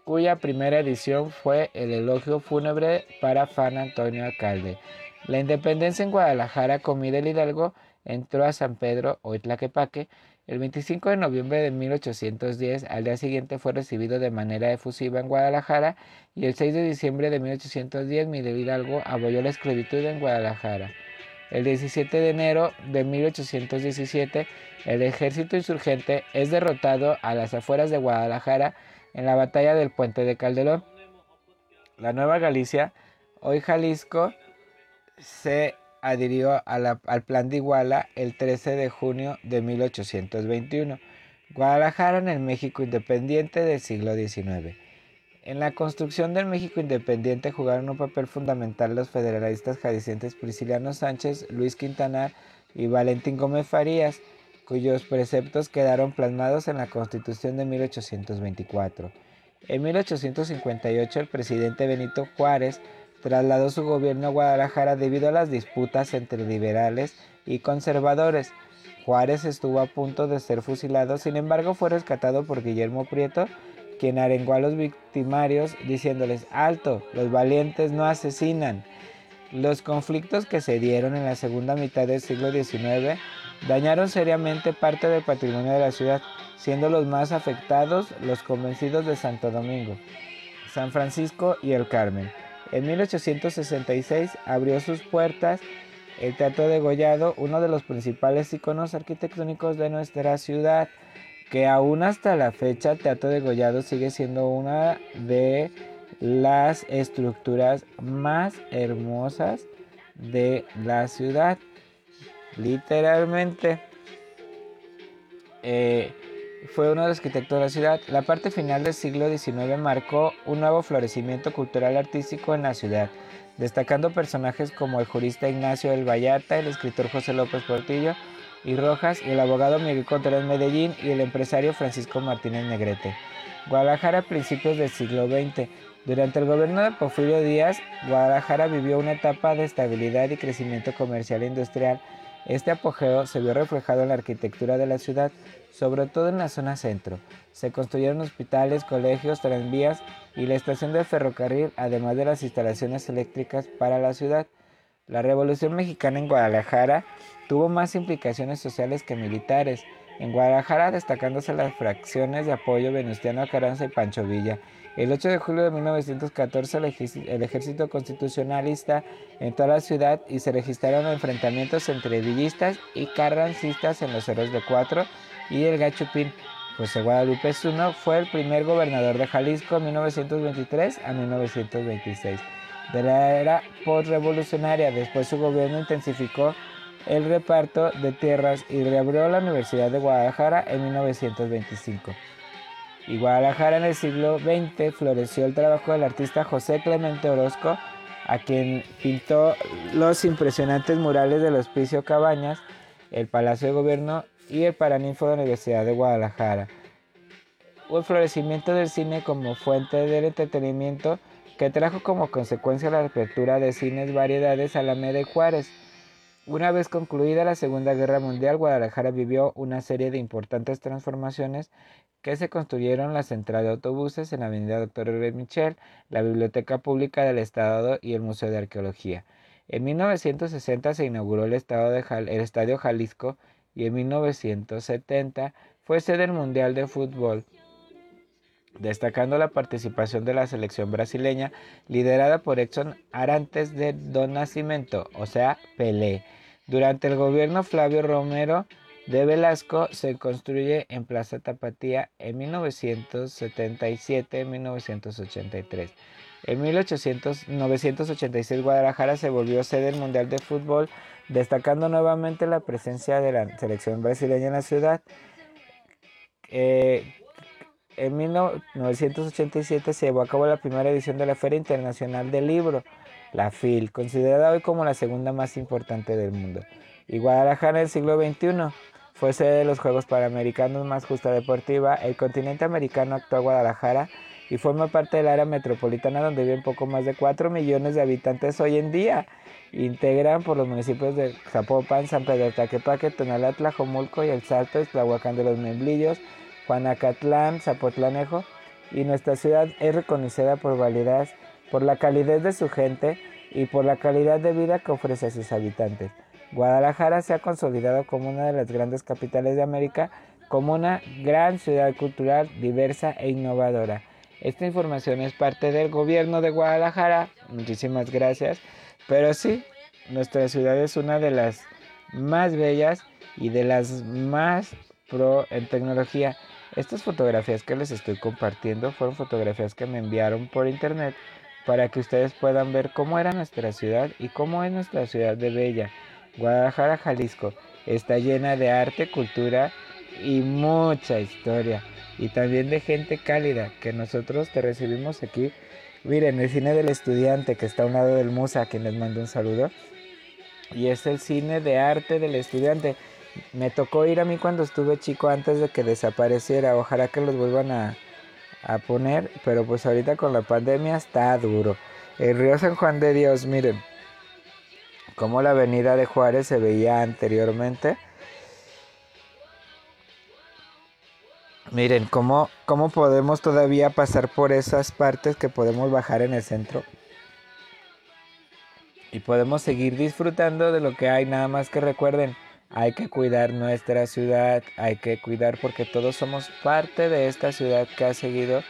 cuya primera edición fue el elogio fúnebre para Fan Antonio Alcalde. La independencia en Guadalajara con Miguel Hidalgo entró a San Pedro o Itlaquepaque el 25 de noviembre de 1810, al día siguiente fue recibido de manera efusiva en Guadalajara y el 6 de diciembre de 1810 Miguel Hidalgo abolió la esclavitud en Guadalajara. El 17 de enero de 1817, el ejército insurgente es derrotado a las afueras de Guadalajara en la batalla del puente de Calderón. La Nueva Galicia, hoy Jalisco, se adhirió al Plan de Iguala el 13 de junio de 1821. Guadalajara en el México independiente del siglo XIX. En la construcción del México independiente jugaron un papel fundamental los federalistas jaliscienses Prisciliano Sánchez, Luis Quintanar y Valentín Gómez Farías, cuyos preceptos quedaron plasmados en la Constitución de 1824. En 1858 el presidente Benito Juárez trasladó su gobierno a Guadalajara debido a las disputas entre liberales y conservadores. Juárez estuvo a punto de ser fusilado, sin embargo fue rescatado por Guillermo Prieto, quien arengó a los victimarios diciéndoles, alto, los valientes no asesinan. Los conflictos que se dieron en la segunda mitad del siglo XIX dañaron seriamente parte del patrimonio de la ciudad, siendo los más afectados los convencidos de Santo Domingo, San Francisco y el Carmen. En 1866 abrió sus puertas el Teatro de Gollado, uno de los principales iconos arquitectónicos de nuestra ciudad, que aún hasta la fecha Teatro de Gollado sigue siendo una de las estructuras más hermosas de la ciudad. Literalmente. Eh, fue uno de los arquitectos de la ciudad. La parte final del siglo XIX marcó un nuevo florecimiento cultural artístico en la ciudad, destacando personajes como el jurista Ignacio del Vallarta, el escritor José López Portillo y Rojas, y el abogado Miguel Contreras Medellín y el empresario Francisco Martínez Negrete. Guadalajara a principios del siglo XX. Durante el gobierno de Porfirio Díaz, Guadalajara vivió una etapa de estabilidad y crecimiento comercial e industrial este apogeo se vio reflejado en la arquitectura de la ciudad, sobre todo en la zona centro. Se construyeron hospitales, colegios, tranvías y la estación de ferrocarril, además de las instalaciones eléctricas para la ciudad. La Revolución Mexicana en Guadalajara tuvo más implicaciones sociales que militares. en Guadalajara, destacándose las fracciones de apoyo Venustiano Carranza y Pancho Villa. El 8 de julio de 1914 el ejército constitucionalista entró a la ciudad y se registraron enfrentamientos entre villistas y carrancistas en los cerros de Cuatro y el Gachupín. José Guadalupe Zuno fue el primer gobernador de Jalisco de 1923 a 1926. De la era postrevolucionaria, después su gobierno intensificó el reparto de tierras y reabrió la Universidad de Guadalajara en 1925. Y Guadalajara en el siglo XX floreció el trabajo del artista José Clemente Orozco, a quien pintó los impresionantes murales del Hospicio Cabañas, el Palacio de Gobierno y el Paraninfo de la Universidad de Guadalajara. Un florecimiento del cine como fuente del entretenimiento que trajo como consecuencia la apertura de cines variedades a la de Juárez, una vez concluida la Segunda Guerra Mundial, Guadalajara vivió una serie de importantes transformaciones que se construyeron la central de autobuses en la avenida Dr. R. Michel, la Biblioteca Pública del Estado y el Museo de Arqueología. En 1960 se inauguró el, el Estadio Jalisco y en 1970 fue sede del Mundial de Fútbol destacando la participación de la selección brasileña liderada por Exxon Arantes de Don Nascimento, o sea, Pelé. Durante el gobierno Flavio Romero de Velasco se construye en Plaza Tapatía en 1977-1983. En 1986 Guadalajara se volvió sede del Mundial de Fútbol, destacando nuevamente la presencia de la selección brasileña en la ciudad. Eh, en 1987 se llevó a cabo la primera edición de la Feria Internacional del Libro, la FIL, considerada hoy como la segunda más importante del mundo. Y Guadalajara en el siglo XXI fue sede de los Juegos Panamericanos más justa deportiva. El continente americano actuó a Guadalajara y forma parte del área metropolitana donde viven poco más de 4 millones de habitantes hoy en día. Integran por los municipios de Zapopan, San Pedro Taquepaque, Tonalá, Tlajomulco y El Salto, Tlahuacán de los Memblillos, Juanacatlán, Zapotlanejo, y nuestra ciudad es reconocida por validez, por la calidez de su gente y por la calidad de vida que ofrece a sus habitantes. Guadalajara se ha consolidado como una de las grandes capitales de América, como una gran ciudad cultural diversa e innovadora. Esta información es parte del gobierno de Guadalajara. Muchísimas gracias. Pero sí, nuestra ciudad es una de las más bellas y de las más pro en tecnología. Estas fotografías que les estoy compartiendo fueron fotografías que me enviaron por internet para que ustedes puedan ver cómo era nuestra ciudad y cómo es nuestra ciudad de Bella. Guadalajara, Jalisco, está llena de arte, cultura y mucha historia. Y también de gente cálida que nosotros te recibimos aquí. Miren, el cine del estudiante que está a un lado del Musa, a quien les mando un saludo. Y es el cine de arte del estudiante me tocó ir a mí cuando estuve chico antes de que desapareciera. Ojalá que los vuelvan a, a poner, pero pues ahorita con la pandemia está duro. El río San Juan de Dios, miren, como la avenida de Juárez se veía anteriormente. Miren, cómo, cómo podemos todavía pasar por esas partes que podemos bajar en el centro. Y podemos seguir disfrutando de lo que hay, nada más que recuerden hay que cuidar nuestra ciudad, hay que cuidar porque todos somos parte de esta ciudad que ha seguido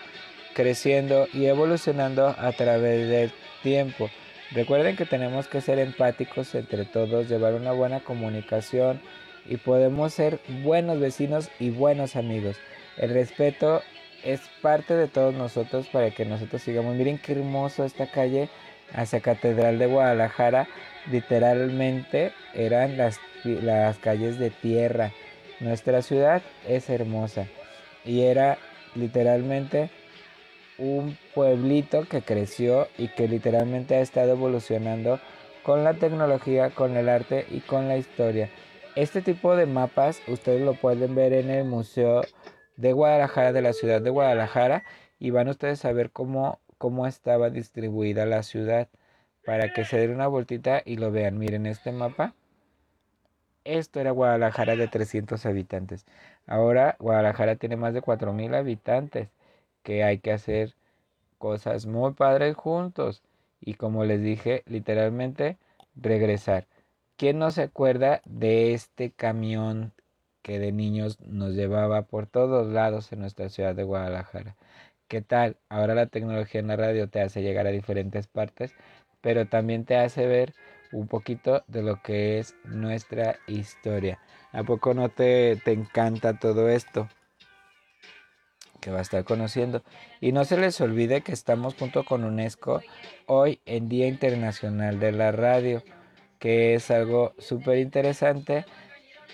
creciendo y evolucionando a través del tiempo. Recuerden que tenemos que ser empáticos entre todos, llevar una buena comunicación y podemos ser buenos vecinos y buenos amigos. El respeto es parte de todos nosotros para que nosotros sigamos. Miren qué hermoso esta calle hacia Catedral de Guadalajara. Literalmente eran las las calles de tierra. Nuestra ciudad es hermosa y era literalmente un pueblito que creció y que literalmente ha estado evolucionando con la tecnología, con el arte y con la historia. Este tipo de mapas ustedes lo pueden ver en el Museo de Guadalajara, de la ciudad de Guadalajara, y van ustedes a ver cómo, cómo estaba distribuida la ciudad para que se den una vueltita y lo vean. Miren este mapa. Esto era Guadalajara de 300 habitantes. Ahora Guadalajara tiene más de 4.000 habitantes, que hay que hacer cosas muy padres juntos. Y como les dije, literalmente regresar. ¿Quién no se acuerda de este camión que de niños nos llevaba por todos lados en nuestra ciudad de Guadalajara. ¿Qué tal? Ahora la tecnología en la radio te hace llegar a diferentes partes, pero también te hace ver un poquito de lo que es nuestra historia. ¿A poco no te, te encanta todo esto? que va a estar conociendo. Y no se les olvide que estamos junto con UNESCO hoy en Día Internacional de la Radio, que es algo súper interesante,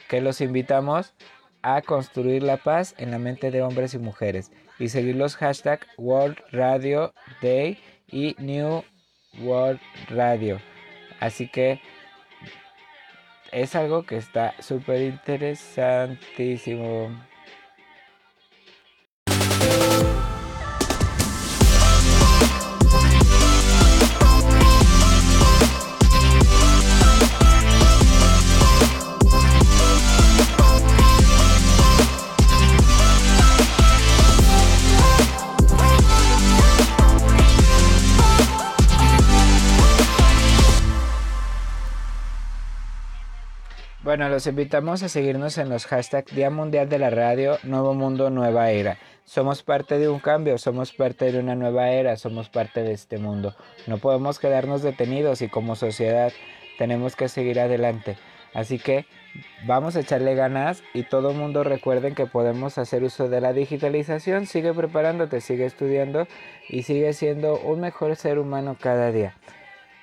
que los invitamos a construir la paz en la mente de hombres y mujeres y seguir los hashtags World Radio Day y New World Radio. Así que es algo que está súper interesantísimo. Bueno, los invitamos a seguirnos en los hashtags Día Mundial de la Radio, Nuevo Mundo, Nueva Era. Somos parte de un cambio, somos parte de una nueva era, somos parte de este mundo. No podemos quedarnos detenidos y como sociedad tenemos que seguir adelante. Así que vamos a echarle ganas y todo el mundo recuerden que podemos hacer uso de la digitalización. Sigue preparándote, sigue estudiando y sigue siendo un mejor ser humano cada día.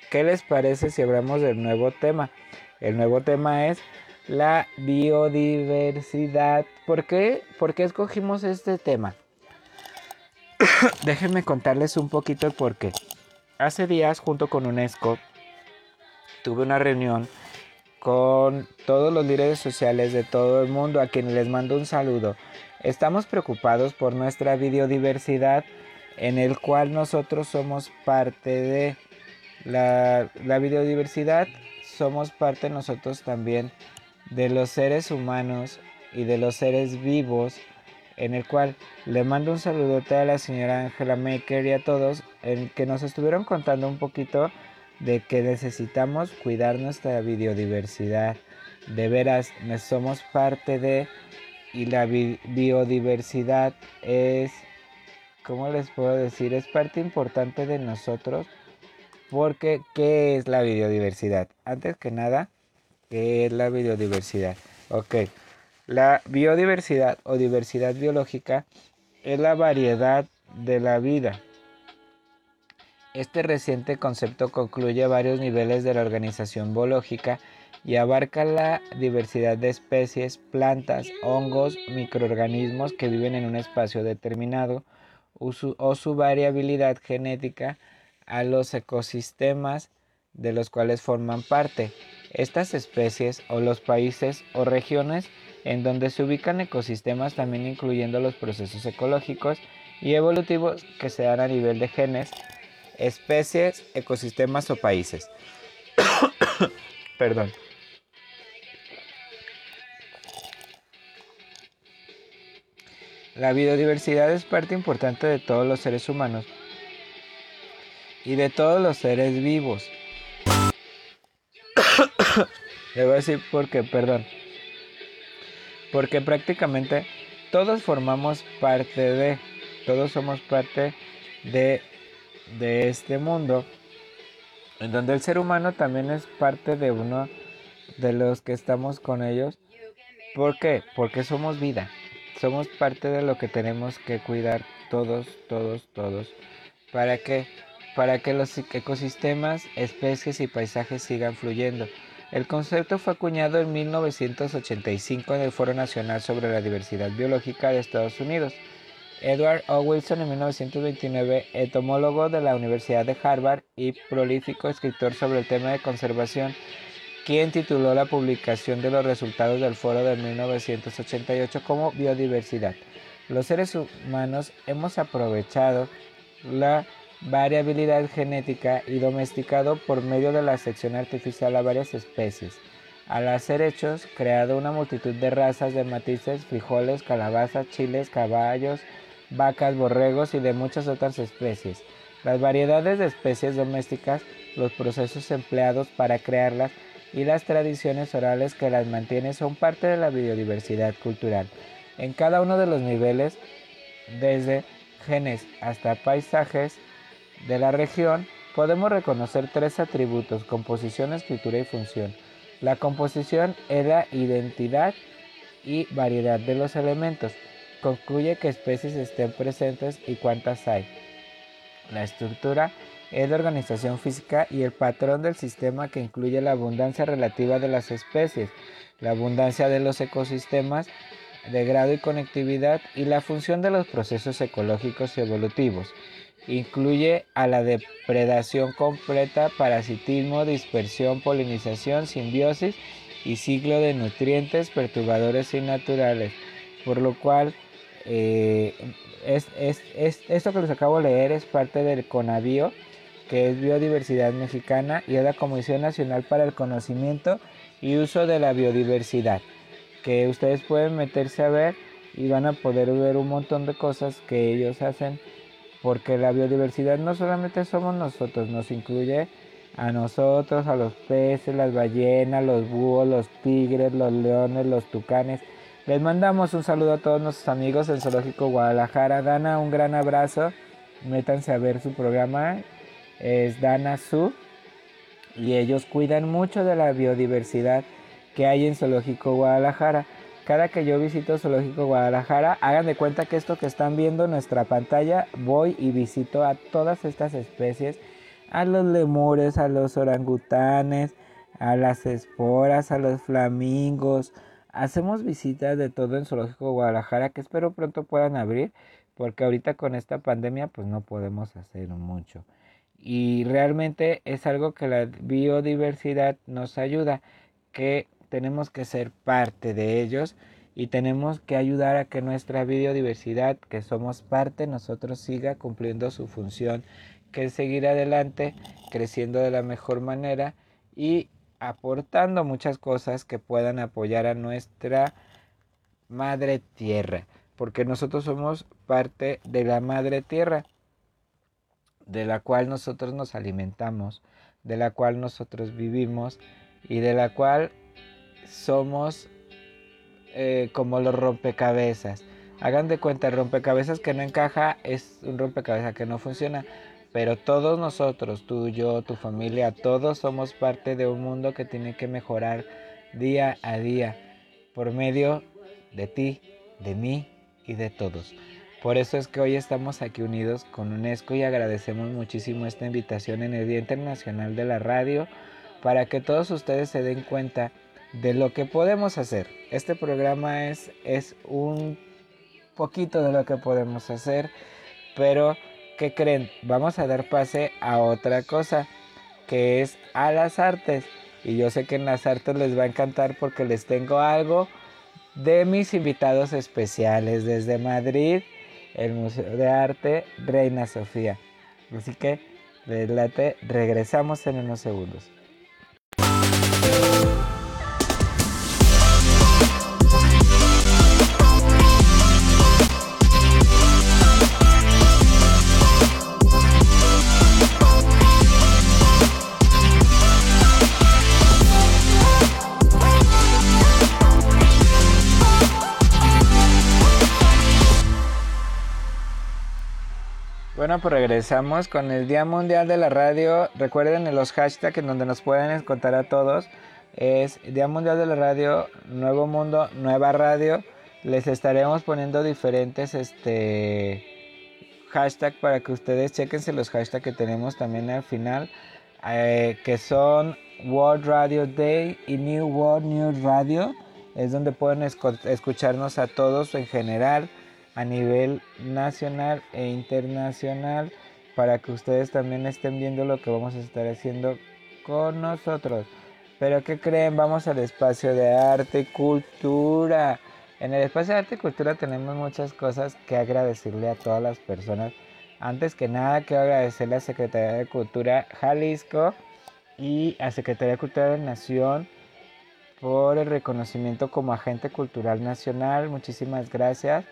¿Qué les parece si hablamos del nuevo tema? El nuevo tema es la biodiversidad. ¿Por qué? ¿Por qué escogimos este tema? Déjenme contarles un poquito el por qué. Hace días, junto con UNESCO, tuve una reunión con todos los líderes sociales de todo el mundo a quienes les mando un saludo. Estamos preocupados por nuestra biodiversidad en el cual nosotros somos parte de la, la biodiversidad somos parte nosotros también de los seres humanos y de los seres vivos, en el cual le mando un saludote a la señora Angela Maker y a todos, en que nos estuvieron contando un poquito de que necesitamos cuidar nuestra biodiversidad. De veras, somos parte de, y la biodiversidad es, ¿cómo les puedo decir? Es parte importante de nosotros porque, ¿qué es la biodiversidad? Antes que nada, ¿qué es la biodiversidad? Ok, la biodiversidad o diversidad biológica es la variedad de la vida. Este reciente concepto concluye varios niveles de la organización biológica y abarca la diversidad de especies, plantas, hongos, microorganismos que viven en un espacio determinado o su variabilidad genética a los ecosistemas de los cuales forman parte. Estas especies o los países o regiones en donde se ubican ecosistemas también incluyendo los procesos ecológicos y evolutivos que se dan a nivel de genes, especies, ecosistemas o países. Perdón. La biodiversidad es parte importante de todos los seres humanos y de todos los seres vivos. Le voy a decir porque, perdón. Porque prácticamente todos formamos parte de, todos somos parte de, de este mundo, en donde el ser humano también es parte de uno de los que estamos con ellos. ¿Por qué? Porque somos vida, somos parte de lo que tenemos que cuidar todos, todos, todos. ¿Para qué? Para que los ecosistemas, especies y paisajes sigan fluyendo. El concepto fue acuñado en 1985 en el Foro Nacional sobre la Diversidad Biológica de Estados Unidos. Edward O. Wilson en 1929, entomólogo de la Universidad de Harvard y prolífico escritor sobre el tema de conservación, quien tituló la publicación de los resultados del foro de 1988 como biodiversidad. Los seres humanos hemos aprovechado la variabilidad genética y domesticado por medio de la sección artificial a varias especies. Al hacer hechos, creado una multitud de razas de matices, frijoles, calabazas, chiles, caballos, vacas, borregos y de muchas otras especies. Las variedades de especies domésticas, los procesos empleados para crearlas y las tradiciones orales que las mantienen son parte de la biodiversidad cultural. En cada uno de los niveles, desde genes hasta paisajes de la región, podemos reconocer tres atributos, composición, escritura y función. La composición es la identidad y variedad de los elementos. Concluye que especies estén presentes y cuántas hay. La estructura es la organización física y el patrón del sistema que incluye la abundancia relativa de las especies, la abundancia de los ecosistemas de grado y conectividad y la función de los procesos ecológicos y evolutivos. Incluye a la depredación completa, parasitismo, dispersión, polinización, simbiosis y ciclo de nutrientes, perturbadores y naturales, por lo cual eh, es, esto que les acabo de leer es parte del CONAVIO, que es Biodiversidad Mexicana, y es la Comisión Nacional para el Conocimiento y Uso de la Biodiversidad, que ustedes pueden meterse a ver y van a poder ver un montón de cosas que ellos hacen, porque la biodiversidad no solamente somos nosotros, nos incluye a nosotros, a los peces, las ballenas, los búhos, los tigres, los leones, los tucanes. Les mandamos un saludo a todos nuestros amigos del Zoológico Guadalajara. Dana, un gran abrazo. Métanse a ver su programa. Es Dana Su. Y ellos cuidan mucho de la biodiversidad que hay en Zoológico Guadalajara. Cada que yo visito Zoológico Guadalajara, hagan de cuenta que esto que están viendo en nuestra pantalla, voy y visito a todas estas especies a los lemures, a los orangutanes, a las esporas, a los flamingos. Hacemos visitas de todo en Zoológico Guadalajara que espero pronto puedan abrir porque ahorita con esta pandemia pues no podemos hacer mucho. Y realmente es algo que la biodiversidad nos ayuda, que tenemos que ser parte de ellos y tenemos que ayudar a que nuestra biodiversidad, que somos parte, nosotros siga cumpliendo su función que seguir adelante, creciendo de la mejor manera y aportando muchas cosas que puedan apoyar a nuestra madre tierra, porque nosotros somos parte de la madre tierra, de la cual nosotros nos alimentamos, de la cual nosotros vivimos y de la cual somos eh, como los rompecabezas. Hagan de cuenta, rompecabezas que no encaja es un rompecabezas que no funciona. Pero todos nosotros, tú, yo, tu familia, todos somos parte de un mundo que tiene que mejorar día a día por medio de ti, de mí y de todos. Por eso es que hoy estamos aquí unidos con UNESCO y agradecemos muchísimo esta invitación en el Día Internacional de la Radio para que todos ustedes se den cuenta de lo que podemos hacer. Este programa es, es un poquito de lo que podemos hacer, pero ¿qué creen? Vamos a dar pase a otra cosa, que es a las artes. Y yo sé que en las artes les va a encantar porque les tengo algo de mis invitados especiales desde Madrid, el Museo de Arte Reina Sofía. Así que, regresamos en unos segundos. Bueno, pues regresamos con el Día Mundial de la Radio. Recuerden los hashtags en donde nos pueden contar a todos. Es Día Mundial de la Radio, Nuevo Mundo, Nueva Radio. Les estaremos poniendo diferentes este hashtags para que ustedes chequense los hashtags que tenemos también al final. Eh, que son World Radio Day y New World News Radio. Es donde pueden escucharnos a todos en general a nivel nacional e internacional para que ustedes también estén viendo lo que vamos a estar haciendo con nosotros. Pero ¿qué creen? Vamos al espacio de arte y cultura. En el espacio de arte y cultura tenemos muchas cosas que agradecerle a todas las personas. Antes que nada quiero agradecerle a Secretaría de Cultura Jalisco y a Secretaría de Cultura de Nación por el reconocimiento como agente cultural nacional. Muchísimas gracias.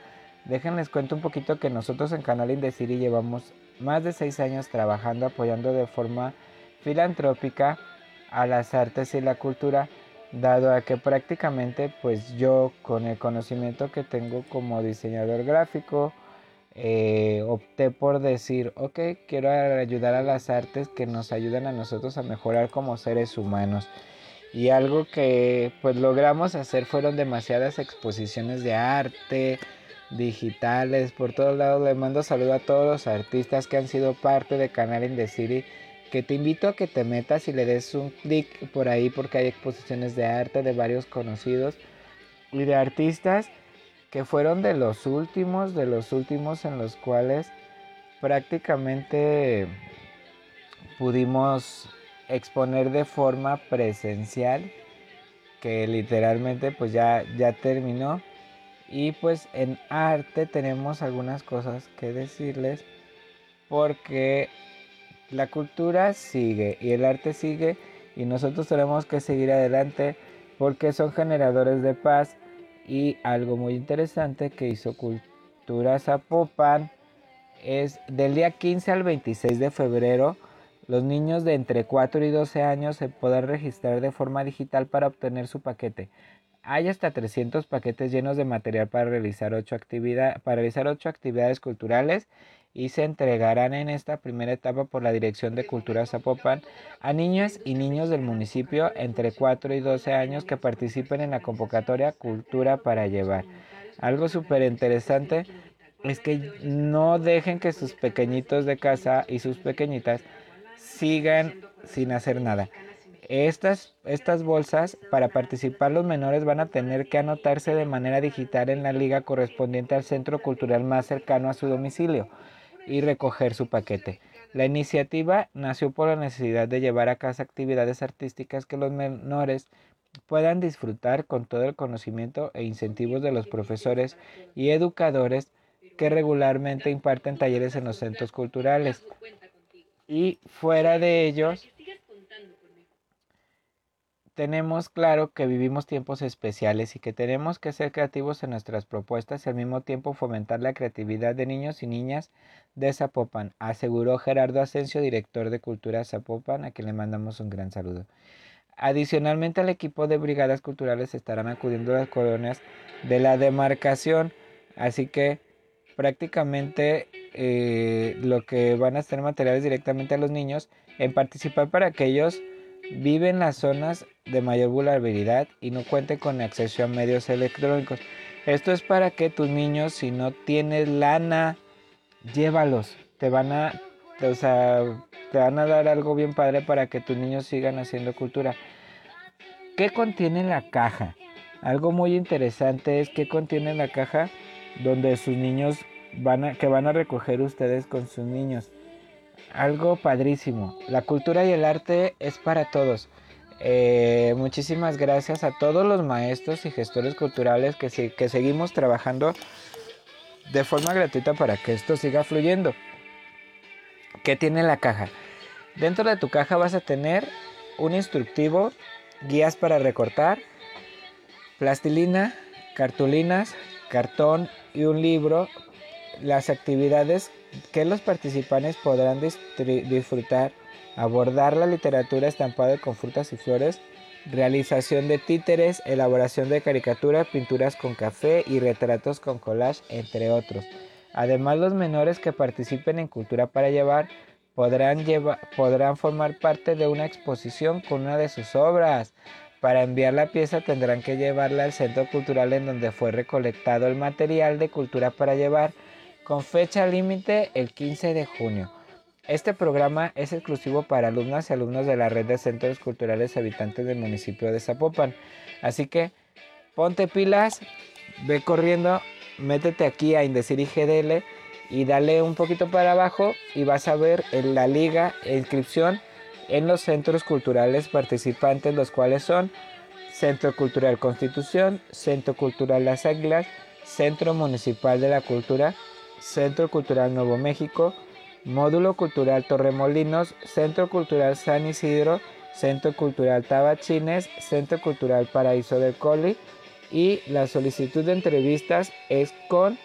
Déjenles cuento un poquito que nosotros en Canal Indeciri llevamos más de seis años trabajando, apoyando de forma filantrópica a las artes y la cultura, dado a que prácticamente pues yo con el conocimiento que tengo como diseñador gráfico, eh, opté por decir, ok, quiero ayudar a las artes que nos ayudan a nosotros a mejorar como seres humanos. Y algo que pues logramos hacer fueron demasiadas exposiciones de arte, digitales, por todos lados. Le mando saludo a todos los artistas que han sido parte de Canal in the City. Que te invito a que te metas y le des un clic por ahí porque hay exposiciones de arte de varios conocidos y de artistas que fueron de los últimos, de los últimos en los cuales prácticamente pudimos exponer de forma presencial que literalmente pues ya, ya terminó y pues en arte tenemos algunas cosas que decirles porque la cultura sigue y el arte sigue y nosotros tenemos que seguir adelante porque son generadores de paz y algo muy interesante que hizo Cultura Zapopan es del día 15 al 26 de febrero los niños de entre 4 y 12 años se podrán registrar de forma digital para obtener su paquete. Hay hasta 300 paquetes llenos de material para realizar 8, para realizar 8 actividades culturales y se entregarán en esta primera etapa por la Dirección de Cultura Zapopan a niñas y niños del municipio entre 4 y 12 años que participen en la convocatoria Cultura para Llevar. Algo súper interesante es que no dejen que sus pequeñitos de casa y sus pequeñitas sigan sin hacer nada. Estas, estas bolsas, para participar los menores van a tener que anotarse de manera digital en la liga correspondiente al centro cultural más cercano a su domicilio y recoger su paquete. La iniciativa nació por la necesidad de llevar a casa actividades artísticas que los menores puedan disfrutar con todo el conocimiento e incentivos de los profesores y educadores que regularmente imparten talleres en los centros culturales. Y fuera de ellos, tenemos claro que vivimos tiempos especiales y que tenemos que ser creativos en nuestras propuestas y al mismo tiempo fomentar la creatividad de niños y niñas de Zapopan, aseguró Gerardo Asensio, director de Cultura Zapopan, a quien le mandamos un gran saludo. Adicionalmente al equipo de brigadas culturales estarán acudiendo las colonias de la demarcación, así que prácticamente eh, lo que van a estar materiales directamente a los niños en participar para aquellos vive en las zonas de mayor vulnerabilidad y no cuente con acceso a medios electrónicos. Esto es para que tus niños, si no tienes lana, llévalos. Te van a, o sea, te van a dar algo bien padre para que tus niños sigan haciendo cultura. ¿Qué contiene la caja? Algo muy interesante es qué contiene la caja donde sus niños van a, que van a recoger ustedes con sus niños algo padrísimo. La cultura y el arte es para todos. Eh, muchísimas gracias a todos los maestros y gestores culturales que, que seguimos trabajando de forma gratuita para que esto siga fluyendo. ¿Qué tiene la caja? Dentro de tu caja vas a tener un instructivo, guías para recortar, plastilina, cartulinas, cartón y un libro, las actividades que los participantes podrán disfrutar, abordar la literatura estampada con frutas y flores, realización de títeres, elaboración de caricaturas, pinturas con café y retratos con collage, entre otros. Además, los menores que participen en Cultura para Llevar podrán, podrán formar parte de una exposición con una de sus obras. Para enviar la pieza tendrán que llevarla al centro cultural en donde fue recolectado el material de Cultura para Llevar con fecha límite el 15 de junio. Este programa es exclusivo para alumnas y alumnos de la red de centros culturales habitantes del municipio de Zapopan. Así que ponte pilas, ve corriendo, métete aquí a Indecir y GDL y dale un poquito para abajo y vas a ver en la liga e inscripción en los centros culturales participantes, los cuales son Centro Cultural Constitución, Centro Cultural Las Águilas, Centro Municipal de la Cultura, Centro Cultural Nuevo México, Módulo Cultural Torremolinos, Centro Cultural San Isidro, Centro Cultural Tabachines, Centro Cultural Paraíso del Coli y la solicitud de entrevistas es con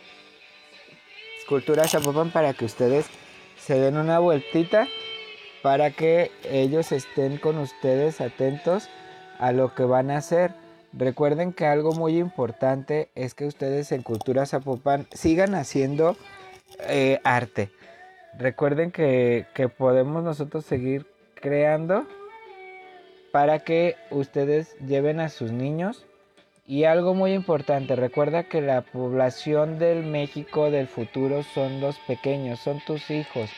Cultura Zapopan para que ustedes se den una vueltita para que ellos estén con ustedes atentos a lo que van a hacer. Recuerden que algo muy importante es que ustedes en Cultura Zapopan sigan haciendo eh, arte. Recuerden que, que podemos nosotros seguir creando para que ustedes lleven a sus niños. Y algo muy importante, recuerda que la población del México del futuro son los pequeños, son tus hijos.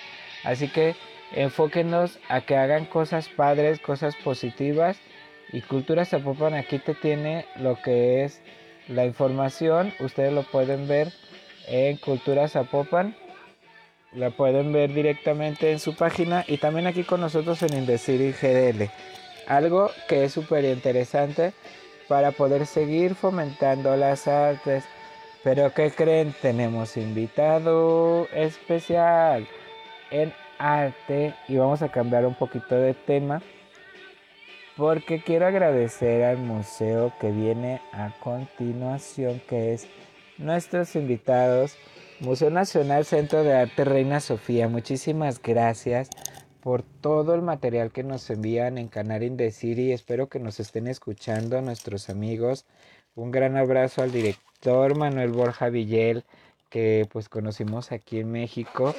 Así que enfóquenos a que hagan cosas padres, cosas positivas. Y Cultura Zapopan aquí te tiene lo que es la información. Ustedes lo pueden ver en Cultura Zapopan. La pueden ver directamente en su página y también aquí con nosotros en Indecir GDL. Algo que es súper interesante para poder seguir fomentando las artes. Pero ¿qué creen? Tenemos invitado especial en arte y vamos a cambiar un poquito de tema porque quiero agradecer al museo que viene a continuación que es nuestros invitados Museo Nacional Centro de Arte Reina Sofía. Muchísimas gracias por todo el material que nos envían en Canal de City. Espero que nos estén escuchando nuestros amigos. Un gran abrazo al director Manuel Borja Villel, que pues conocimos aquí en México.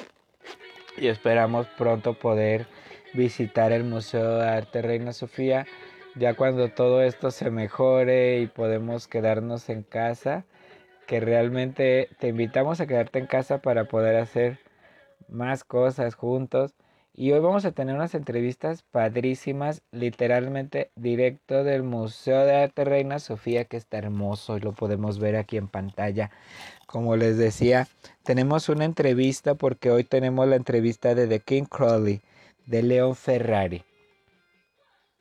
Y esperamos pronto poder visitar el Museo de Arte Reina Sofía. Ya cuando todo esto se mejore y podemos quedarnos en casa, que realmente te invitamos a quedarte en casa para poder hacer más cosas juntos y hoy vamos a tener unas entrevistas padrísimas, literalmente directo del Museo de Arte Reina Sofía, que está hermoso y lo podemos ver aquí en pantalla. Como les decía, tenemos una entrevista porque hoy tenemos la entrevista de The King Crowley, de Leon Ferrari.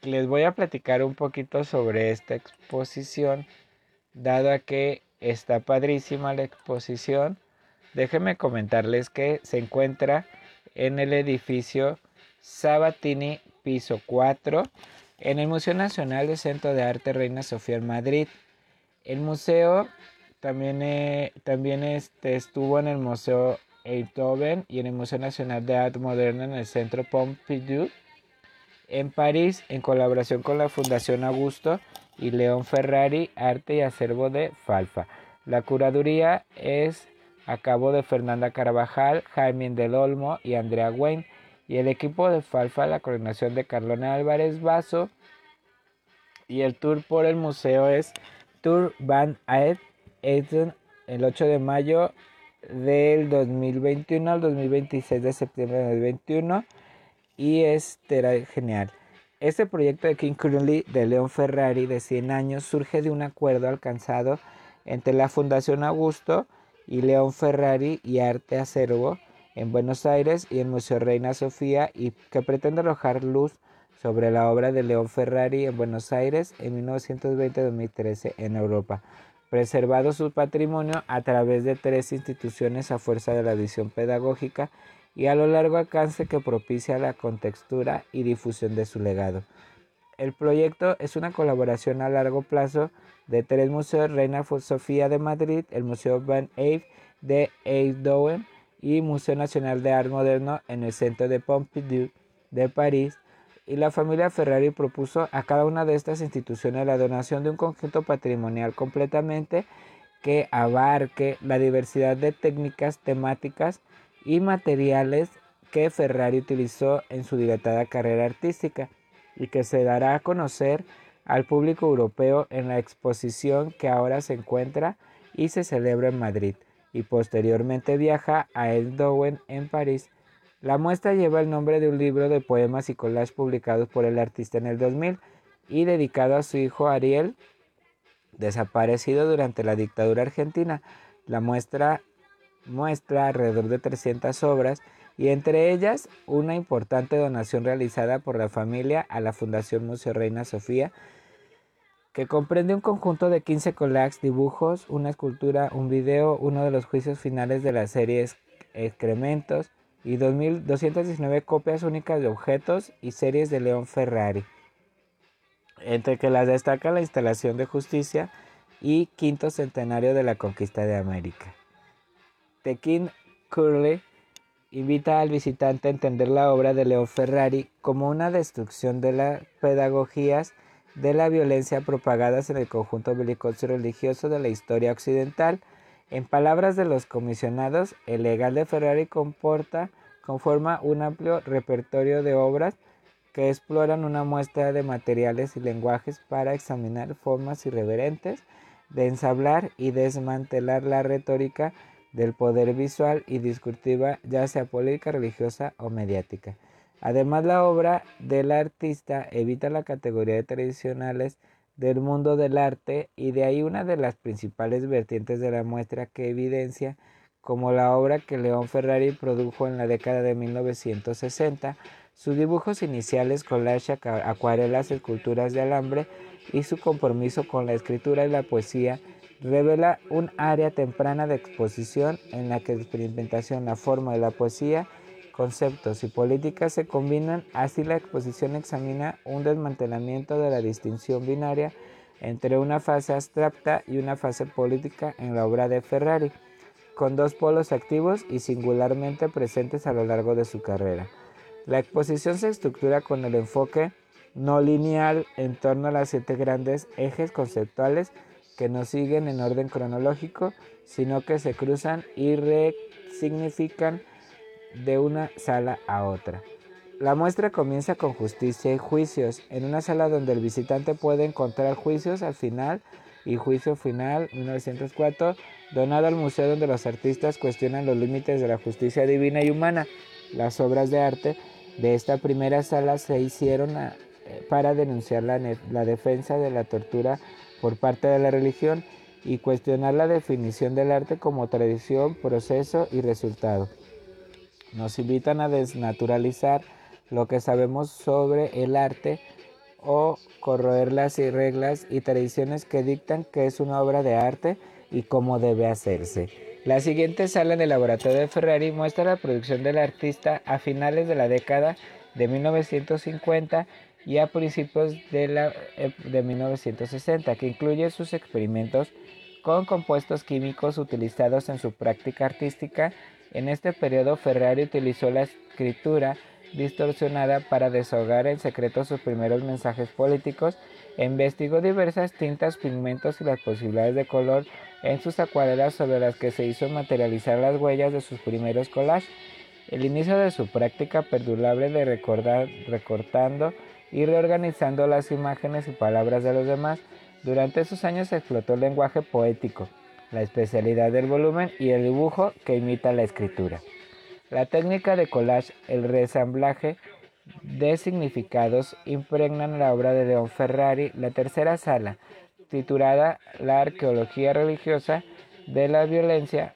Les voy a platicar un poquito sobre esta exposición, dado a que está padrísima la exposición. Déjenme comentarles que se encuentra en el edificio Sabatini, piso 4, en el Museo Nacional de Centro de Arte Reina Sofía en Madrid. El museo también, eh, también este, estuvo en el Museo Eindhoven y en el Museo Nacional de Arte Moderno en el Centro Pompidou en París en colaboración con la Fundación Augusto y León Ferrari Arte y Acervo de Falfa. La curaduría es a cabo de Fernanda Carvajal, Jaime del Olmo y Andrea Wayne, y el equipo de Falfa, la coordinación de Carlona Álvarez Vaso, y el tour por el museo es Tour Van Aed el 8 de mayo del 2021 al 2026 de septiembre del 2021 y este era genial. Este proyecto de King Curly de León Ferrari de 100 años surge de un acuerdo alcanzado entre la Fundación Augusto y León Ferrari y Arte Acervo en Buenos Aires y el Museo Reina Sofía y que pretende arrojar luz sobre la obra de León Ferrari en Buenos Aires en 1920-2013 en Europa, preservado su patrimonio a través de tres instituciones a fuerza de la visión pedagógica y a lo largo alcance que propicia la contextura y difusión de su legado. El proyecto es una colaboración a largo plazo de tres museos, Reina Sofía de Madrid, el Museo Van Eyck de Eindhoven y Museo Nacional de Arte Moderno en el Centro de Pompidou de París. Y la familia Ferrari propuso a cada una de estas instituciones la donación de un conjunto patrimonial completamente que abarque la diversidad de técnicas, temáticas y materiales que Ferrari utilizó en su dilatada carrera artística y que se dará a conocer al público europeo en la exposición que ahora se encuentra y se celebra en Madrid y posteriormente viaja a Eindhoven en París. La muestra lleva el nombre de un libro de poemas y collages publicados por el artista en el 2000 y dedicado a su hijo Ariel, desaparecido durante la dictadura argentina. La muestra muestra alrededor de 300 obras y entre ellas una importante donación realizada por la familia a la Fundación Museo Reina Sofía, que comprende un conjunto de 15 collages, dibujos, una escultura, un video, uno de los juicios finales de la serie Excrementos y 219 copias únicas de objetos y series de León Ferrari, entre que las destaca la instalación de justicia y quinto centenario de la conquista de América. The King Curly invita al visitante a entender la obra de León Ferrari como una destrucción de las pedagogías de la violencia propagadas en el conjunto belicoso religioso de la historia occidental. En palabras de los comisionados, el legal de Ferrari comporta, conforma un amplio repertorio de obras que exploran una muestra de materiales y lenguajes para examinar formas irreverentes de ensablar y desmantelar la retórica del poder visual y discursiva, ya sea política, religiosa o mediática. Además, la obra del artista evita la categoría de tradicionales del mundo del arte y de ahí una de las principales vertientes de la muestra que evidencia como la obra que León Ferrari produjo en la década de 1960, sus dibujos iniciales, collage, acuarelas, esculturas de alambre y su compromiso con la escritura y la poesía revela un área temprana de exposición en la que experimentación, la forma de la poesía, conceptos y políticas se combinan, así la exposición examina un desmantelamiento de la distinción binaria entre una fase abstracta y una fase política en la obra de Ferrari, con dos polos activos y singularmente presentes a lo largo de su carrera. La exposición se estructura con el enfoque no lineal en torno a las siete grandes ejes conceptuales que no siguen en orden cronológico, sino que se cruzan y resignifican de una sala a otra. La muestra comienza con justicia y juicios, en una sala donde el visitante puede encontrar juicios al final y juicio final 1904, donado al museo donde los artistas cuestionan los límites de la justicia divina y humana. Las obras de arte de esta primera sala se hicieron a, para denunciar la defensa de la tortura por parte de la religión y cuestionar la definición del arte como tradición, proceso y resultado. Nos invitan a desnaturalizar lo que sabemos sobre el arte o corroer las reglas y tradiciones que dictan que es una obra de arte y cómo debe hacerse. La siguiente sala en el laboratorio de Ferrari muestra la producción del artista a finales de la década de 1950 y a principios de, la, eh, de 1960, que incluye sus experimentos con compuestos químicos utilizados en su práctica artística. En este periodo Ferrari utilizó la escritura distorsionada para desahogar en secreto sus primeros mensajes políticos investigó diversas tintas, pigmentos y las posibilidades de color en sus acuarelas sobre las que se hizo materializar las huellas de sus primeros collages. El inicio de su práctica perdurable de recordar, recortando y reorganizando las imágenes y palabras de los demás. Durante esos años explotó el lenguaje poético, la especialidad del volumen y el dibujo que imita la escritura. La técnica de collage, el resamblaje de significados impregnan la obra de León Ferrari, la tercera sala, titulada La arqueología religiosa de la violencia,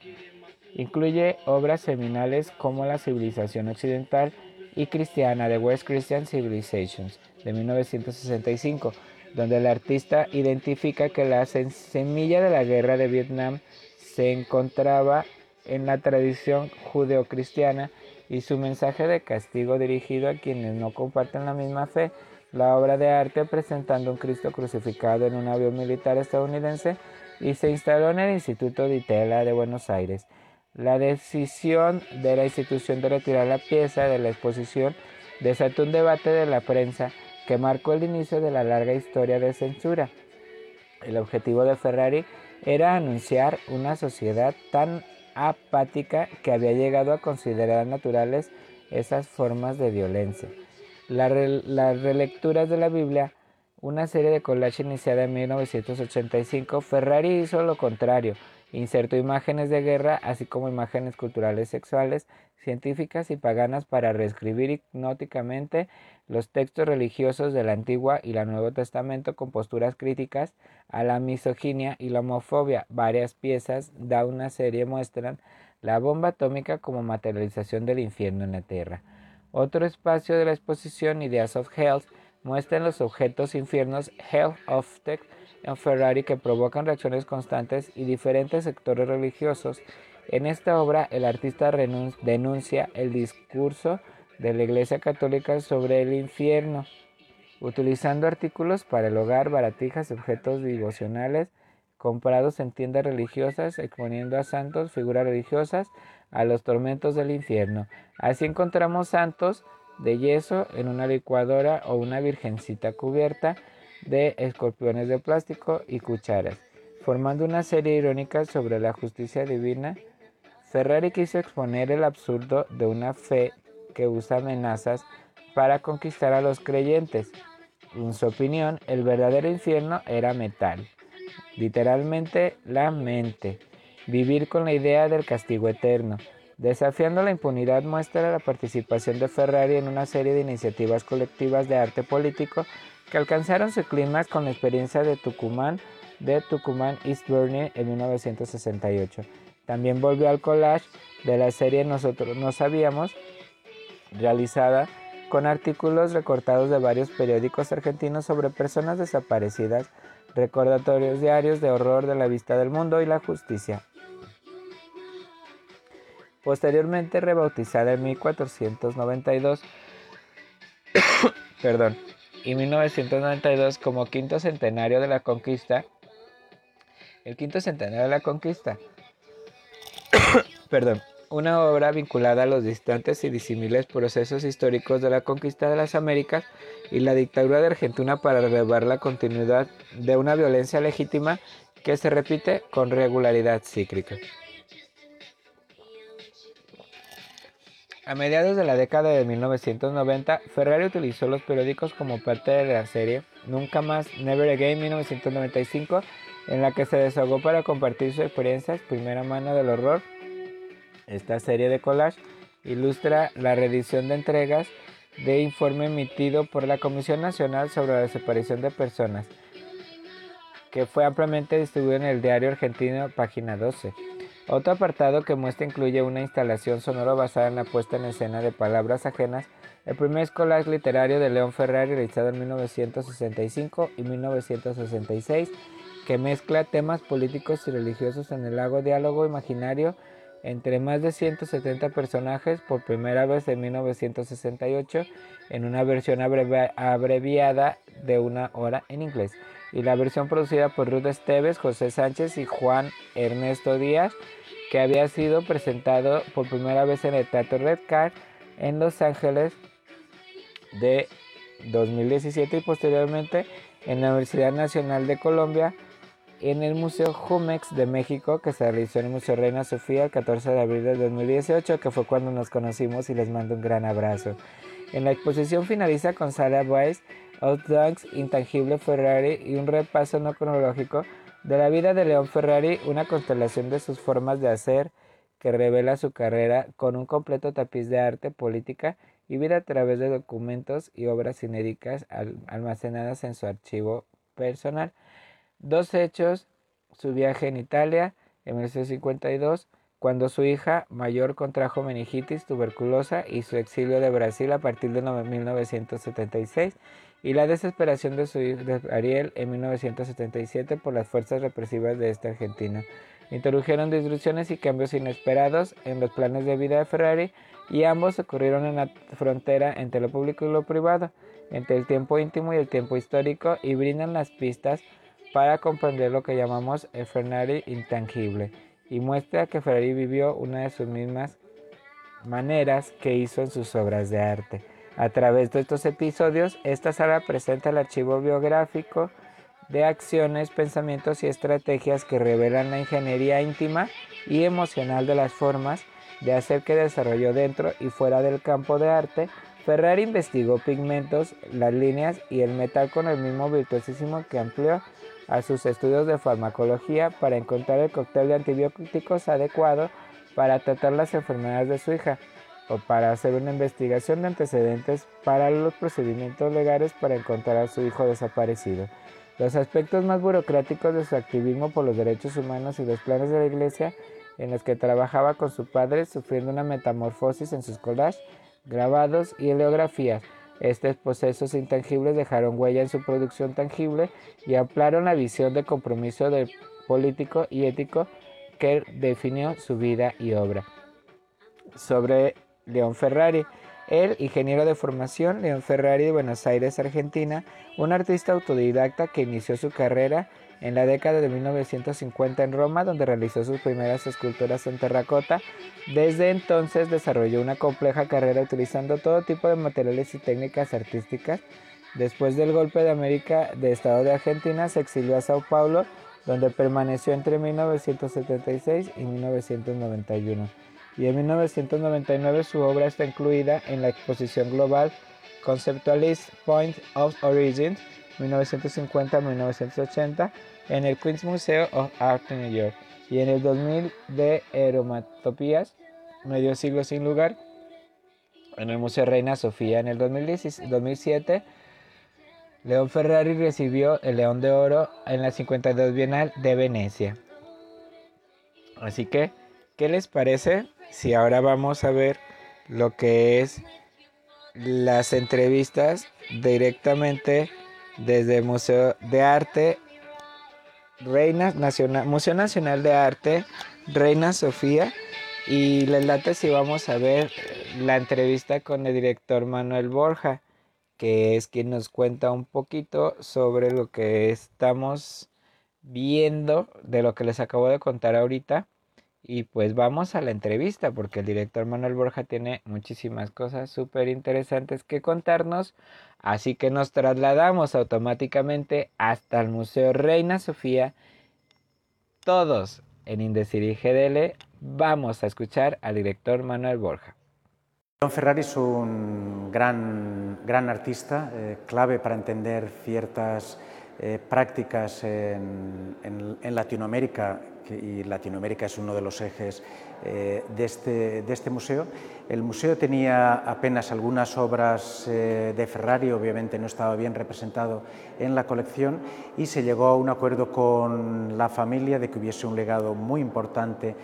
incluye obras seminales como La civilización occidental, y cristiana de West Christian Civilizations de 1965, donde el artista identifica que la semilla de la guerra de Vietnam se encontraba en la tradición judeocristiana y su mensaje de castigo dirigido a quienes no comparten la misma fe. La obra de arte presentando un Cristo crucificado en un avión militar estadounidense y se instaló en el Instituto de Itela de Buenos Aires. La decisión de la institución de retirar la pieza de la exposición desató un debate de la prensa que marcó el inicio de la larga historia de censura. El objetivo de Ferrari era anunciar una sociedad tan apática que había llegado a considerar naturales esas formas de violencia. las relecturas de la Biblia, una serie de collage iniciada en 1985, Ferrari hizo lo contrario, Insertó imágenes de guerra, así como imágenes culturales sexuales, científicas y paganas para reescribir hipnóticamente los textos religiosos del Antiguo y el Nuevo Testamento con posturas críticas a la misoginia y la homofobia. Varias piezas da una serie muestran la bomba atómica como materialización del infierno en la Tierra. Otro espacio de la exposición Ideas of Health muestran los objetos infiernos Hell of Tech en Ferrari que provocan reacciones constantes y diferentes sectores religiosos. En esta obra el artista denuncia el discurso de la Iglesia Católica sobre el infierno, utilizando artículos para el hogar, baratijas, objetos devocionales comprados en tiendas religiosas, exponiendo a santos, figuras religiosas, a los tormentos del infierno. Así encontramos santos de yeso en una licuadora o una virgencita cubierta de escorpiones de plástico y cucharas. Formando una serie irónica sobre la justicia divina, Ferrari quiso exponer el absurdo de una fe que usa amenazas para conquistar a los creyentes. En su opinión, el verdadero infierno era metal, literalmente la mente, vivir con la idea del castigo eterno. Desafiando la impunidad muestra la participación de Ferrari en una serie de iniciativas colectivas de arte político que alcanzaron su clima con la experiencia de Tucumán de Tucumán East Burning en 1968. También volvió al collage de la serie Nosotros no sabíamos, realizada con artículos recortados de varios periódicos argentinos sobre personas desaparecidas, recordatorios diarios de horror de la vista del mundo y la justicia. Posteriormente rebautizada en 1492, perdón, y 1992 como quinto centenario de la conquista, el quinto centenario de la conquista, perdón, una obra vinculada a los distantes y disímiles procesos históricos de la conquista de las Américas y la dictadura de Argentina para relevar la continuidad de una violencia legítima que se repite con regularidad cíclica. A mediados de la década de 1990, Ferrari utilizó los periódicos como parte de la serie Nunca más Never Again 1995, en la que se desahogó para compartir sus experiencias primera mano del horror esta serie de collage ilustra la reedición de entregas de informe emitido por la Comisión Nacional sobre la Desaparición de Personas, que fue ampliamente distribuido en el diario argentino página 12. Otro apartado que muestra incluye una instalación sonora basada en la puesta en escena de palabras ajenas, el primer collage literario de León Ferrari realizado en 1965 y 1966, que mezcla temas políticos y religiosos en el lago diálogo imaginario entre más de 170 personajes por primera vez en 1968 en una versión abreviada de una hora en inglés. Y la versión producida por Ruth Esteves, José Sánchez y Juan Ernesto Díaz que había sido presentado por primera vez en el Teatro Red Car en Los Ángeles de 2017 y posteriormente en la Universidad Nacional de Colombia en el Museo Jumex de México que se realizó en el Museo Reina Sofía el 14 de abril de 2018, que fue cuando nos conocimos y les mando un gran abrazo. En la exposición finaliza con Sarah Weiss, Outdunks, Intangible Ferrari y un repaso no cronológico de la vida de León Ferrari, una constelación de sus formas de hacer que revela su carrera con un completo tapiz de arte, política y vida a través de documentos y obras inéditas almacenadas en su archivo personal. Dos hechos, su viaje en Italia en 1952, cuando su hija mayor contrajo meningitis tuberculosa y su exilio de Brasil a partir de 1976, y la desesperación de su hijo Ariel en 1977 por las fuerzas represivas de esta Argentina. Introdujeron disrupciones y cambios inesperados en los planes de vida de Ferrari y ambos ocurrieron en la frontera entre lo público y lo privado, entre el tiempo íntimo y el tiempo histórico y brindan las pistas para comprender lo que llamamos el Ferrari intangible y muestra que Ferrari vivió una de sus mismas maneras que hizo en sus obras de arte. A través de estos episodios, esta sala presenta el archivo biográfico de acciones, pensamientos y estrategias que revelan la ingeniería íntima y emocional de las formas de hacer que desarrolló dentro y fuera del campo de arte. Ferrari investigó pigmentos, las líneas y el metal con el mismo virtuosísimo que amplió a sus estudios de farmacología para encontrar el cóctel de antibióticos adecuado para tratar las enfermedades de su hija o para hacer una investigación de antecedentes para los procedimientos legales para encontrar a su hijo desaparecido. Los aspectos más burocráticos de su activismo por los derechos humanos y los planes de la iglesia en los que trabajaba con su padre sufriendo una metamorfosis en sus collages, grabados y heliografías estos procesos intangibles dejaron huella en su producción tangible y ampliaron la visión de compromiso político y ético que definió su vida y obra. Sobre León Ferrari, El ingeniero de formación, León Ferrari de Buenos Aires, Argentina, un artista autodidacta que inició su carrera en la década de 1950 en Roma, donde realizó sus primeras esculturas en terracota. Desde entonces desarrolló una compleja carrera utilizando todo tipo de materiales y técnicas artísticas. Después del golpe de América de Estado de Argentina, se exilió a Sao Paulo, donde permaneció entre 1976 y 1991 y en 1999 su obra está incluida en la exposición global Conceptualist Point of Origin 1950-1980 en el Queens Museum of Art de New York y en el 2000 de Aeromatopías, medio siglo sin lugar, en el Museo Reina Sofía. En el 2007, León Ferrari recibió el León de Oro en la 52 Bienal de Venecia. Así que, ¿qué les parece si ahora vamos a ver lo que es las entrevistas directamente desde Museo de Arte Reina Nacional, Museo Nacional de Arte Reina Sofía y les late si vamos a ver la entrevista con el director Manuel Borja, que es quien nos cuenta un poquito sobre lo que estamos viendo de lo que les acabo de contar ahorita y pues vamos a la entrevista porque el director Manuel Borja tiene muchísimas cosas súper interesantes que contarnos. Así que nos trasladamos automáticamente hasta el Museo Reina Sofía. Todos en Indecir GDL vamos a escuchar al director Manuel Borja. Don Ferrari es un gran, gran artista, eh, clave para entender ciertas eh, prácticas en, en Latinoamérica y Latinoamérica es uno de los ejes eh, de, este, de, este, museo. El museo tenía apenas algunas obras eh, de Ferrari, obviamente no estaba bien representado en la colección y se llegó a un acuerdo con la familia de que hubiese un legado muy importante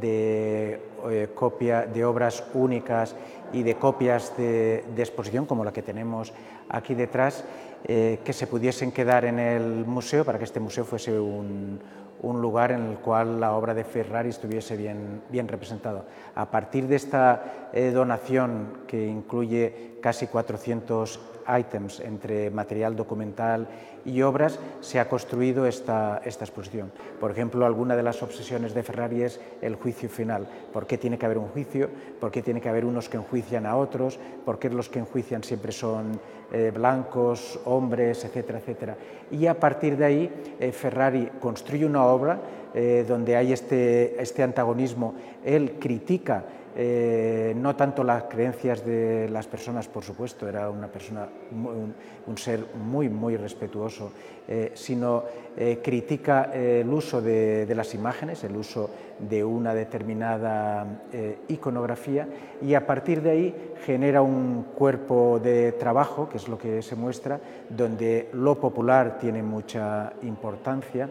de eh, de obras únicas y de copias de, de, exposición como la que tenemos aquí detrás que se pudiesen quedar en el museo para que este museo fuese un, un lugar en el cual la obra de Ferrari estuviese bien, bien representado. A partir de esta eh, donación, que incluye casi 400 items entre material documental y obras, se ha construido esta, esta exposición. Por ejemplo, alguna de las obsesiones de Ferrari es el juicio final. ¿Por qué tiene que haber un juicio? ¿Por qué tiene que haber unos que enjuician a otros? ¿Por qué los que enjuician siempre son eh, blancos, hombres, etcétera, etcétera? Y a partir de ahí, eh, Ferrari construye una obra eh, donde hay este, este antagonismo. Él critica eh, no tanto las creencias de las personas, por supuesto, era una persona, un, ser muy, muy respetuoso, eh, sino eh, critica el uso de, las imágenes, el uso de una determinada iconografía y a partir de ahí genera un cuerpo de trabajo, que es lo que se muestra, donde lo popular tiene mucha importancia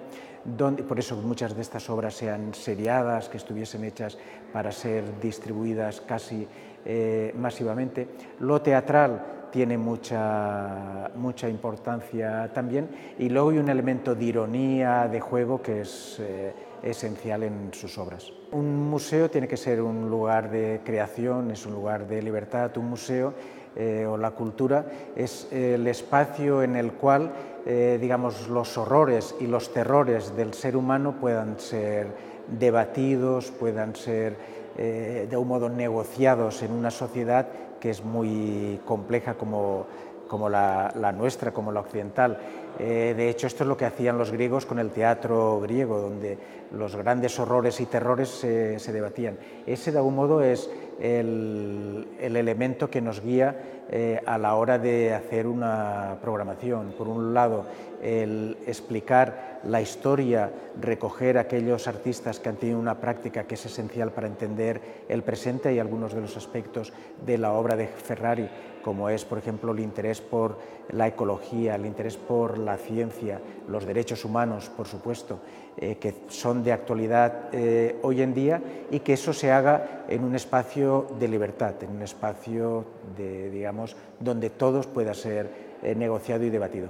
por eso muchas de estas obras sean seriadas, que estuviesen hechas para ser distribuidas casi eh, masivamente. Lo teatral tiene mucha, mucha importancia también y luego hay un elemento de ironía, de juego que es eh, esencial en sus obras. Un museo tiene que ser un lugar de creación, es un lugar de libertad, un museo eh, o la cultura es el espacio en el cual eh, digamos, los horrores y los terrores del ser humano puedan ser debatidos, puedan ser eh, de un modo negociados en una sociedad que es muy compleja como, como la, nuestra, como la occidental. Eh, de hecho, esto es lo que hacían los griegos con el teatro griego, donde los grandes horrores y terrores se, debatían. Ese, de algún modo, es el, elemento que nos guía eh, a la hora de hacer una programación. Por un lado, el explicar la historia, recoger aquellos artistas que han tenido una práctica que es esencial para entender el presente y algunos de los aspectos de la obra de Ferrari, como es, por ejemplo, el interés por la ecología, el interés por la ciencia, los derechos humanos, por supuesto, eh, que son de actualidad eh, hoy en día y que eso se haga en un espacio de libertad, en un espacio de, digamos, donde todos pueda ser eh, negociado y debatido.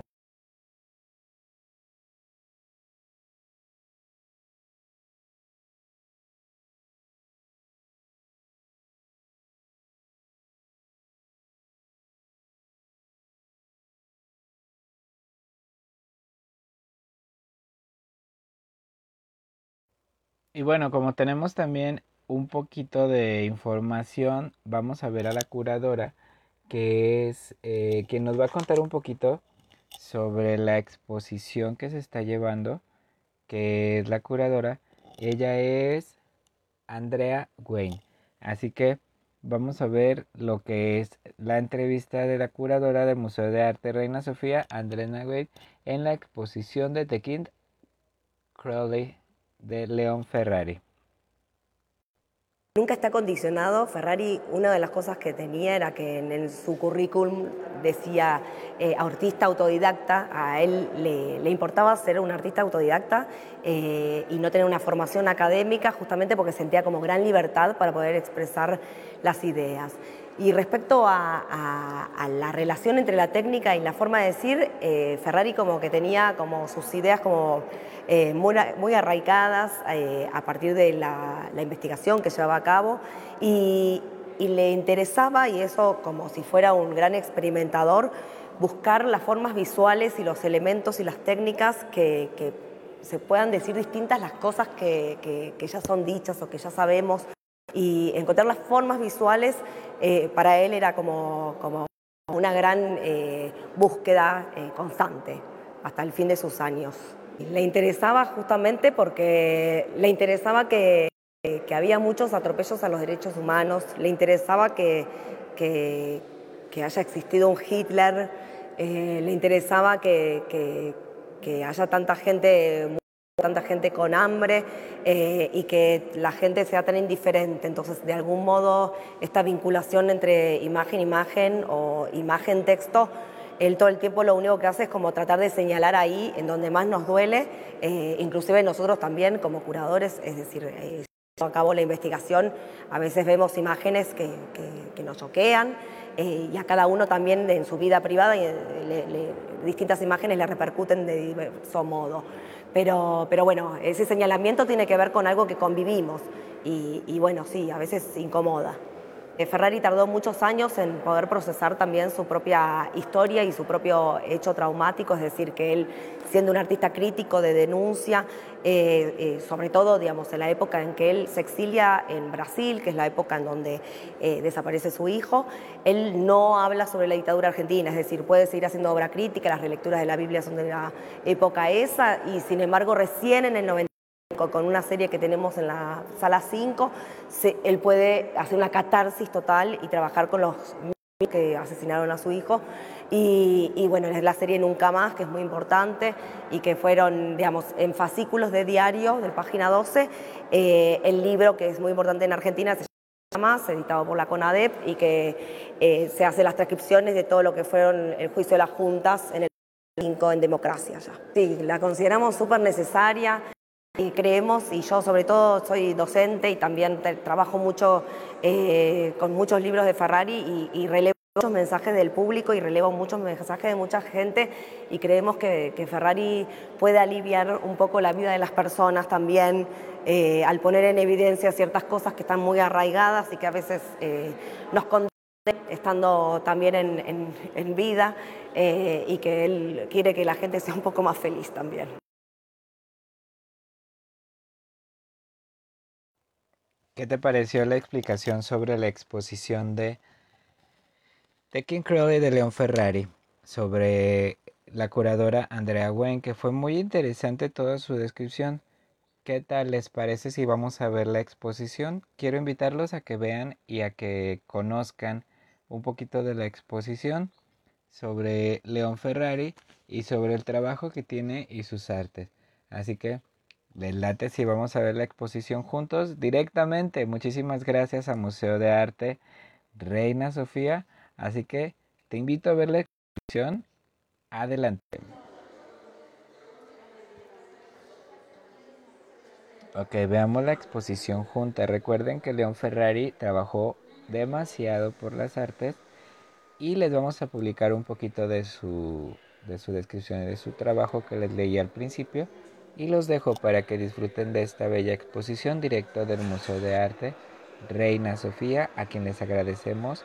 Y bueno, como tenemos también un poquito de información, vamos a ver a la curadora que es eh, quien nos va a contar un poquito sobre la exposición que se está llevando, que es la curadora. Ella es Andrea Wayne. Así que vamos a ver lo que es la entrevista de la curadora del Museo de Arte Reina Sofía, Andrea Wayne, en la exposición de The King Crowley de León Ferrari. Nunca está condicionado. Ferrari, una de las cosas que tenía era que en su currículum decía eh, artista autodidacta. A él le, importaba ser un artista autodidacta eh, y no tener una formación académica, justamente porque sentía como gran libertad para poder expresar las ideas. Y respecto a, la relación entre la técnica y la forma de decir, eh, Ferrari como que tenía como sus ideas como eh, muy, arraigadas eh, a partir de la, investigación que llevaba a cabo. Y, le interesaba, y eso como si fuera un gran experimentador, buscar las formas visuales y los elementos y las técnicas que, se puedan decir distintas las cosas que, que ya son dichas o que ya sabemos. Y encontrar las formas visuales eh, para él era como, como una gran eh, búsqueda eh, constante hasta el fin de sus años. Le interesaba justamente porque le interesaba que, había muchos atropellos a los derechos humanos, le interesaba que, que, haya existido un Hitler, le interesaba que haya tanta gente tanta gente con hambre eh, y que la gente sea tan indiferente. Entonces, de algún modo, esta vinculación entre imagen-imagen o imagen-texto, él todo el tiempo lo único que hace es como tratar de señalar ahí en donde más nos duele, eh, inclusive nosotros también como curadores, es decir, eh, acabo la investigación, a veces vemos imágenes que, que, nos choquean eh, y a cada uno también en su vida privada y distintas imágenes le repercuten de diverso modo. Pero, pero bueno, ese señalamiento tiene que ver con algo que convivimos y, y bueno, sí, a veces incomoda. Eh, Ferrari tardó muchos años en poder procesar también su propia historia y su propio hecho traumático, es decir, que él, siendo un artista crítico de denuncia, eh, eh, sobre todo digamos, en la época en que él se exilia en Brasil, que es la época en donde desaparece su hijo, él no habla sobre la dictadura argentina, es decir, puede seguir haciendo obra crítica, las relecturas de la Biblia son de la época esa, y sin embargo recién en el 90 con una serie que tenemos en la sala 5, él puede hacer una catarsis total y trabajar con los que asesinaron a su hijo. Y, bueno, es la serie Nunca Más, que es muy importante y que fueron, digamos, en fascículos de diario del página 12. Eh, el libro que es muy importante en Argentina se llama Más, editado por la CONADEP y que eh, se hace las transcripciones de todo lo que fueron el juicio de las juntas en el 5 en democracia ya. Sí, la consideramos súper necesaria. Y creemos, y yo sobre todo soy docente y también trabajo mucho eh, con muchos libros de Ferrari y, relevo muchos mensajes del público y relevo muchos mensajes de mucha gente y creemos que, Ferrari puede aliviar un poco la vida de las personas también eh, al poner en evidencia ciertas cosas que están muy arraigadas y que a veces eh, nos estando también en, en vida y que él quiere que la gente sea un poco más feliz también. ¿Qué te pareció la explicación sobre la exposición de, de King Crowley de León Ferrari sobre la curadora Andrea Wen, que fue muy interesante toda su descripción? ¿Qué tal les parece si vamos a ver la exposición? Quiero invitarlos a que vean y a que conozcan un poquito de la exposición sobre León Ferrari y sobre el trabajo que tiene y sus artes. Así que les late si vamos a ver la exposición juntos directamente. Muchísimas gracias a Museo de Arte Reina Sofía. Así que te invito a ver la exposición. Adelante. Ok, veamos la exposición junta. Recuerden que León Ferrari trabajó demasiado por las artes y les vamos a publicar un poquito de su, de su descripción y de su trabajo que les leí al principio y los dejo para que disfruten de esta bella exposición directo del Museo de Arte Reina Sofía, a quien les agradecemos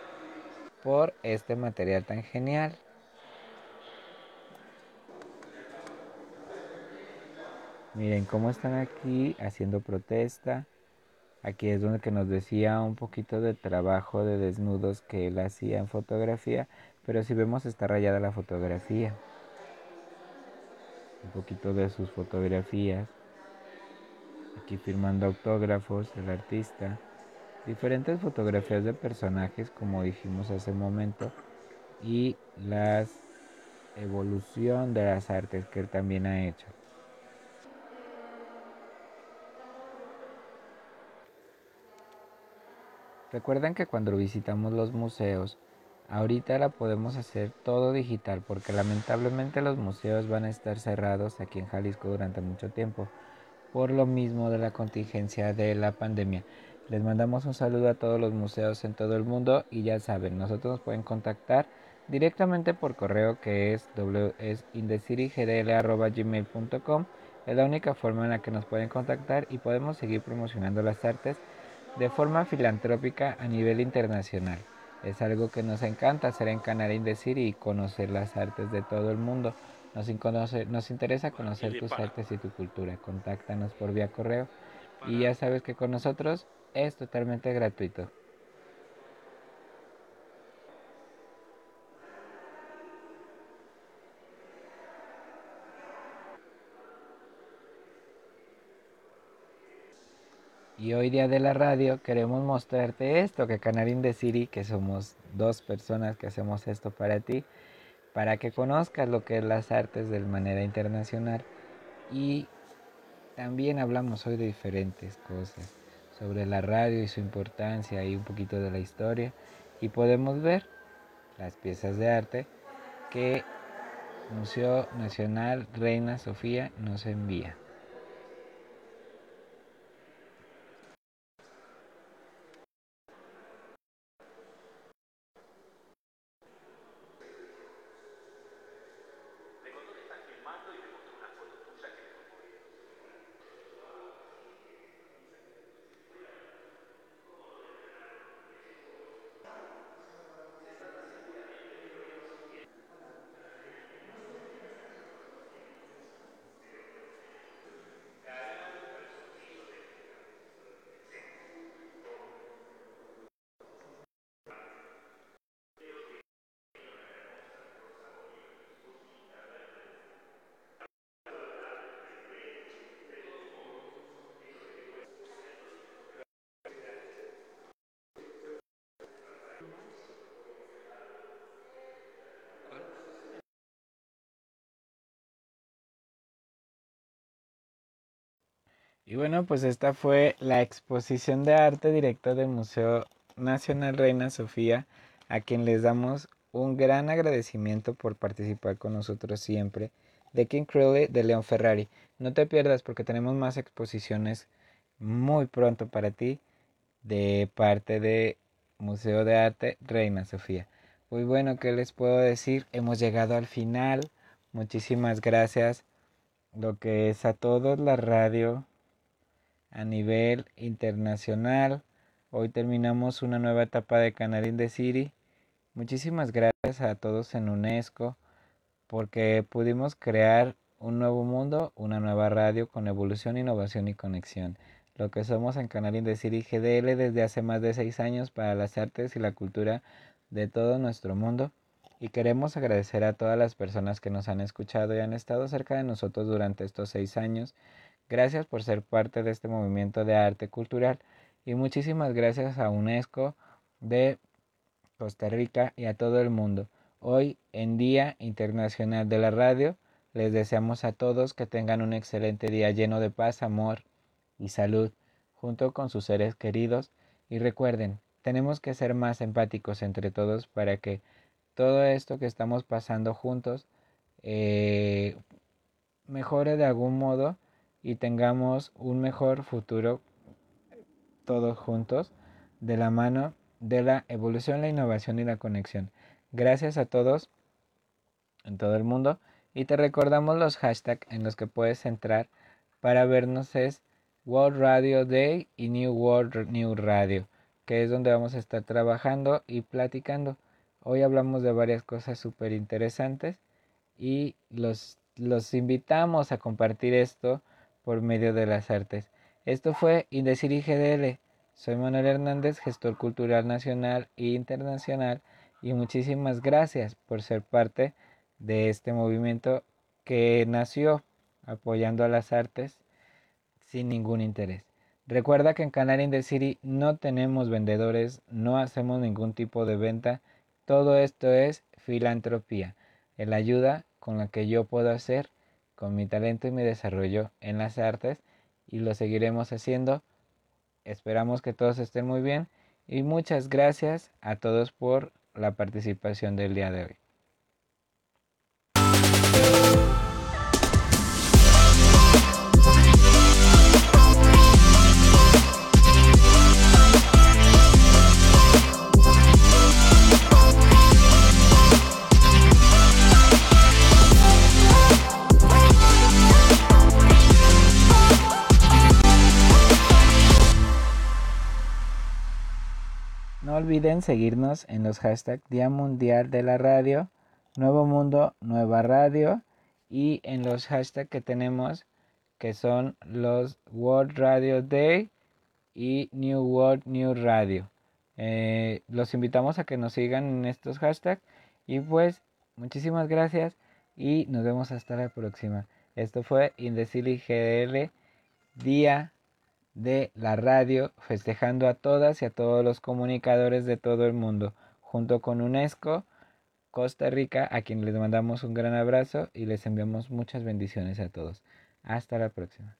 por este material tan genial. Miren cómo están aquí haciendo protesta. Aquí es donde que nos decía un poquito de trabajo de desnudos que él hacía en fotografía, pero si vemos está rayada la fotografía. Un poquito de sus fotografías. Aquí firmando autógrafos el artista. Diferentes fotografías de personajes como dijimos hace un momento y la evolución de las artes que él también ha hecho. Recuerden que cuando visitamos los museos, ahorita la podemos hacer todo digital porque lamentablemente los museos van a estar cerrados aquí en Jalisco durante mucho tiempo por lo mismo de la contingencia de la pandemia. Les mandamos un saludo a todos los museos en todo el mundo y ya saben, nosotros nos pueden contactar directamente por correo que es, es. Es la única forma en la que nos pueden contactar y podemos seguir promocionando las artes de forma filantrópica a nivel internacional. Es algo que nos encanta hacer en Canal Indecir y conocer las artes de todo el mundo. Nos, nos interesa conocer tus artes y tu cultura. Contáctanos por vía correo y ya sabes que con nosotros es totalmente gratuito. Y hoy día de la radio queremos mostrarte esto, que Canarín de City, que somos dos personas que hacemos esto para ti, para que conozcas lo que es las artes de manera internacional. Y también hablamos hoy de diferentes cosas, sobre la radio y su importancia y un poquito de la historia. Y podemos ver las piezas de arte que Museo Nacional Reina Sofía nos envía. Y bueno, pues esta fue la exposición de arte directo del Museo Nacional Reina Sofía, a quien les damos un gran agradecimiento por participar con nosotros siempre, de King Crowley de León Ferrari. No te pierdas porque tenemos más exposiciones muy pronto para ti de parte de Museo de Arte Reina Sofía. Muy bueno, ¿qué les puedo decir? Hemos llegado al final. Muchísimas gracias. Lo que es a todos la radio, a nivel internacional. Hoy terminamos una nueva etapa de Canal in the City. Muchísimas gracias a todos en UNESCO porque pudimos crear un nuevo mundo, una nueva radio con evolución, innovación y conexión. Lo que somos en Canal in the City GDL desde hace más de seis años para las artes y la cultura de todo nuestro mundo. Y queremos agradecer a todas las personas que nos han escuchado y han estado cerca de nosotros durante estos seis años. Gracias por ser parte de este movimiento de arte cultural y muchísimas gracias a UNESCO de Costa Rica y a todo el mundo. Hoy en Día Internacional de la Radio, les deseamos a todos que tengan un excelente día lleno de paz, amor y salud junto con sus seres queridos y recuerden, tenemos que ser más empáticos entre todos para que todo esto que estamos pasando juntos eh, mejore de algún modo y tengamos un mejor futuro todos juntos de la mano de la evolución, la innovación y la conexión. Gracias a todos en todo el mundo y te recordamos los hashtags en los que puedes entrar para vernos es World Radio Day y New World New Radio, que es donde vamos a estar trabajando y platicando. Hoy hablamos de varias cosas súper interesantes y los, los invitamos a compartir esto por medio de las artes. Esto fue Indecir GDL. Soy Manuel Hernández, gestor cultural nacional e internacional, y muchísimas gracias por ser parte de este movimiento que nació apoyando a las artes sin ningún interés. Recuerda que en Canal In City no tenemos vendedores, no hacemos ningún tipo de venta. Todo esto es filantropía, el ayuda con la que yo puedo hacer con mi talento y mi desarrollo en las artes y lo seguiremos haciendo. Esperamos que todos estén muy bien y muchas gracias a todos por la participación del día de hoy. No olviden seguirnos en los hashtags Día Mundial de la Radio, Nuevo Mundo, Nueva Radio y en los hashtags que tenemos que son los World Radio Day y New World New Radio. Eh, los invitamos a que nos sigan en estos hashtags y pues muchísimas gracias y nos vemos hasta la próxima. Esto fue Indecili GDL Día de la radio, festejando a todas y a todos los comunicadores de todo el mundo, junto con UNESCO, Costa Rica, a quien les mandamos un gran abrazo y les enviamos muchas bendiciones a todos. Hasta la próxima.